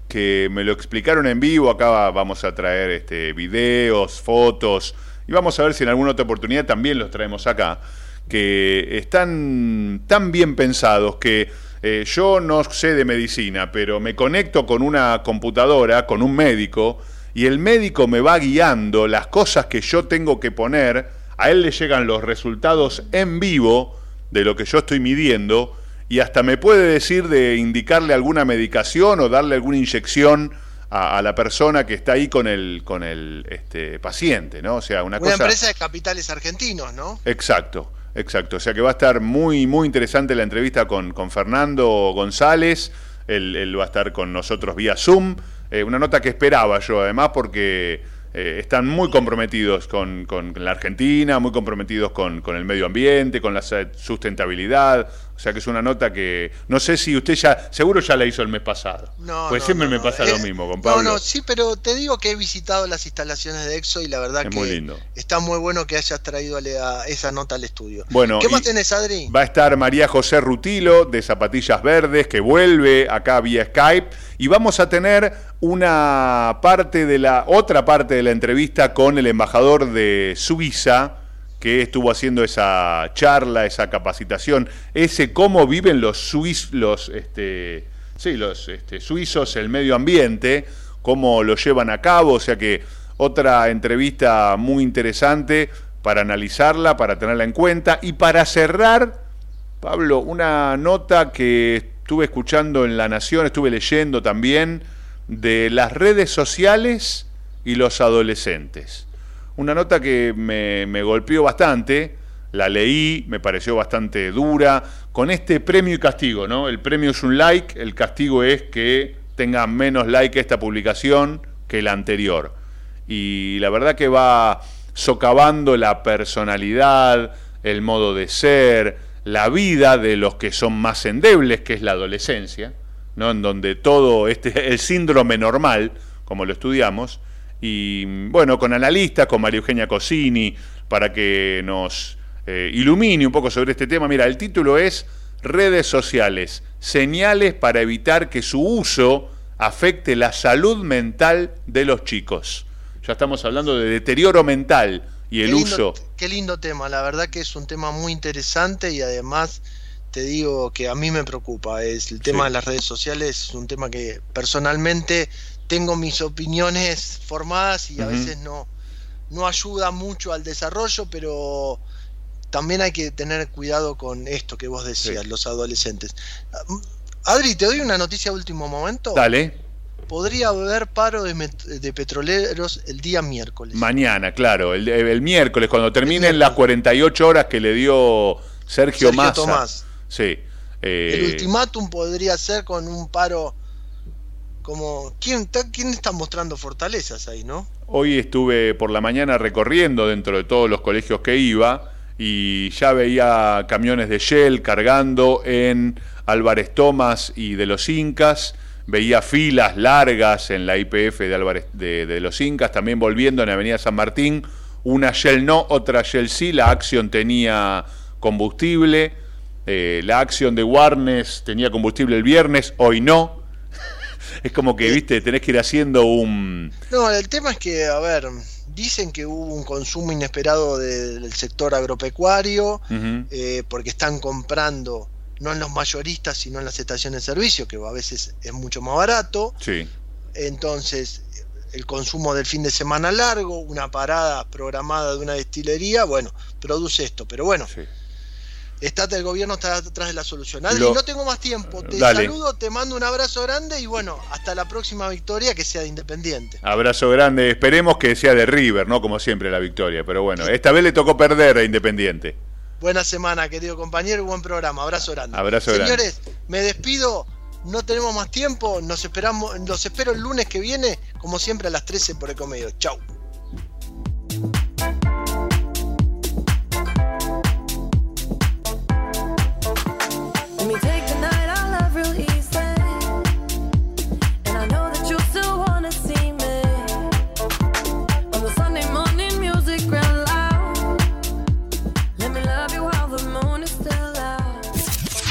que me lo explicaron en vivo, acá va- vamos a traer este, videos, fotos, y vamos a ver si en alguna otra oportunidad también los traemos acá, que están tan bien pensados que eh, yo no sé de medicina, pero me conecto con una computadora, con un médico, y el médico me va guiando las cosas que yo tengo que poner, a él le llegan los resultados en vivo de lo que yo estoy midiendo y hasta me puede decir de indicarle alguna medicación o darle alguna inyección a, a la persona que está ahí con el, con el este, paciente, ¿no? O sea, una, Una cosa... empresa de capitales argentinos, ¿no? Exacto, exacto. O sea que va a estar muy, muy interesante la entrevista con, con Fernando González. Él, él va a estar con nosotros vía Zoom. Eh, una nota que esperaba yo, además, porque eh, están muy comprometidos con, con la Argentina, muy comprometidos con, con el medio ambiente, con la sustentabilidad. O sea que es una nota que no sé si usted ya, seguro ya la hizo el mes pasado. No, pues no, siempre no, me no. pasa lo mismo con No, Pablo. no, sí, pero te digo que he visitado las instalaciones de EXO y la verdad es que muy lindo. está muy bueno que hayas traído a- esa nota al estudio. Bueno, ¿Qué más tenés, Adri? Va a estar María José Rutilo de Zapatillas Verdes, que vuelve acá vía Skype. Y vamos a tener una parte de la, otra parte de la entrevista con el embajador de Suiza, que estuvo haciendo esa charla, esa capacitación, ese cómo viven los suizos, este, sí, los este, suizos el medio ambiente, cómo lo llevan a cabo, o sea que otra entrevista muy interesante para analizarla, para tenerla en cuenta y para cerrar, Pablo, una nota que estuve escuchando en La Nación, estuve leyendo también de las redes sociales y los adolescentes. Una nota que me, me golpeó bastante, la leí, me pareció bastante dura, con este premio y castigo, ¿no? El premio es un like, el castigo es que tenga menos like esta publicación que la anterior. Y la verdad que va socavando la personalidad, el modo de ser, la vida de los que son más endebles, que es la adolescencia, ¿no? En donde todo este, el síndrome normal, como lo estudiamos, y bueno, con analistas, con María Eugenia Cosini, para que nos eh, ilumine un poco sobre este tema. Mira, el título es Redes sociales, señales para evitar que su uso afecte la salud mental de los chicos. Ya estamos hablando de deterioro mental y el Qué lindo- uso. Qué lindo tema, la verdad que es un tema muy interesante y además te digo que a mí me preocupa. Es el tema Sí. de las redes sociales, es un tema que personalmente tengo mis opiniones formadas y a veces no, no ayuda mucho al desarrollo, pero también hay que tener cuidado con esto que vos decías, los adolescentes. Adri, te doy una noticia de último momento. Dale, Podría haber paro de, de petroleros el día miércoles. mañana, claro, el, el miércoles, cuando terminen las 48 horas que le dio Sergio, Sergio Massa. Tomás. Sí. eh, El ultimátum podría ser con un paro como... ¿Quién está, quién está mostrando fortalezas ahí, no? Hoy estuve por la mañana recorriendo dentro de todos los colegios que iba y ya veía camiones de Shell cargando en Álvarez Tomás y de los Incas, veía filas largas en la IPF de, Álvarez, de, los Incas, también volviendo en Avenida San Martín, una Shell no, otra Shell sí, la Action tenía combustible, eh, la Action de Warnes tenía combustible el viernes, hoy no. Es como que, viste, tenés que ir haciendo un... No, el tema es que, a ver, dicen que hubo un consumo inesperado de- del sector agropecuario, eh, porque están comprando no en los mayoristas, sino en las estaciones de servicio, que a veces es mucho más barato. Sí. Entonces, el consumo del fin de semana largo, una parada programada de una destilería, bueno, produce esto. Pero bueno, está, el gobierno está atrás de la solución. Adri, Lo- no tengo más tiempo. Te Dale. saludo, te mando un abrazo grande y bueno, hasta la próxima victoria que sea de Independiente. Abrazo grande. Esperemos que sea de River, ¿no? Como siempre la victoria. Pero bueno, esta vez le tocó perder a Independiente. Buena semana, querido compañero, y buen programa. Abrazo grande. Abrazo grande. Señores, me despido. No tenemos más tiempo. Nos esperamos, los espero el lunes que viene, como siempre a las 13 por Ecomedio. Chau.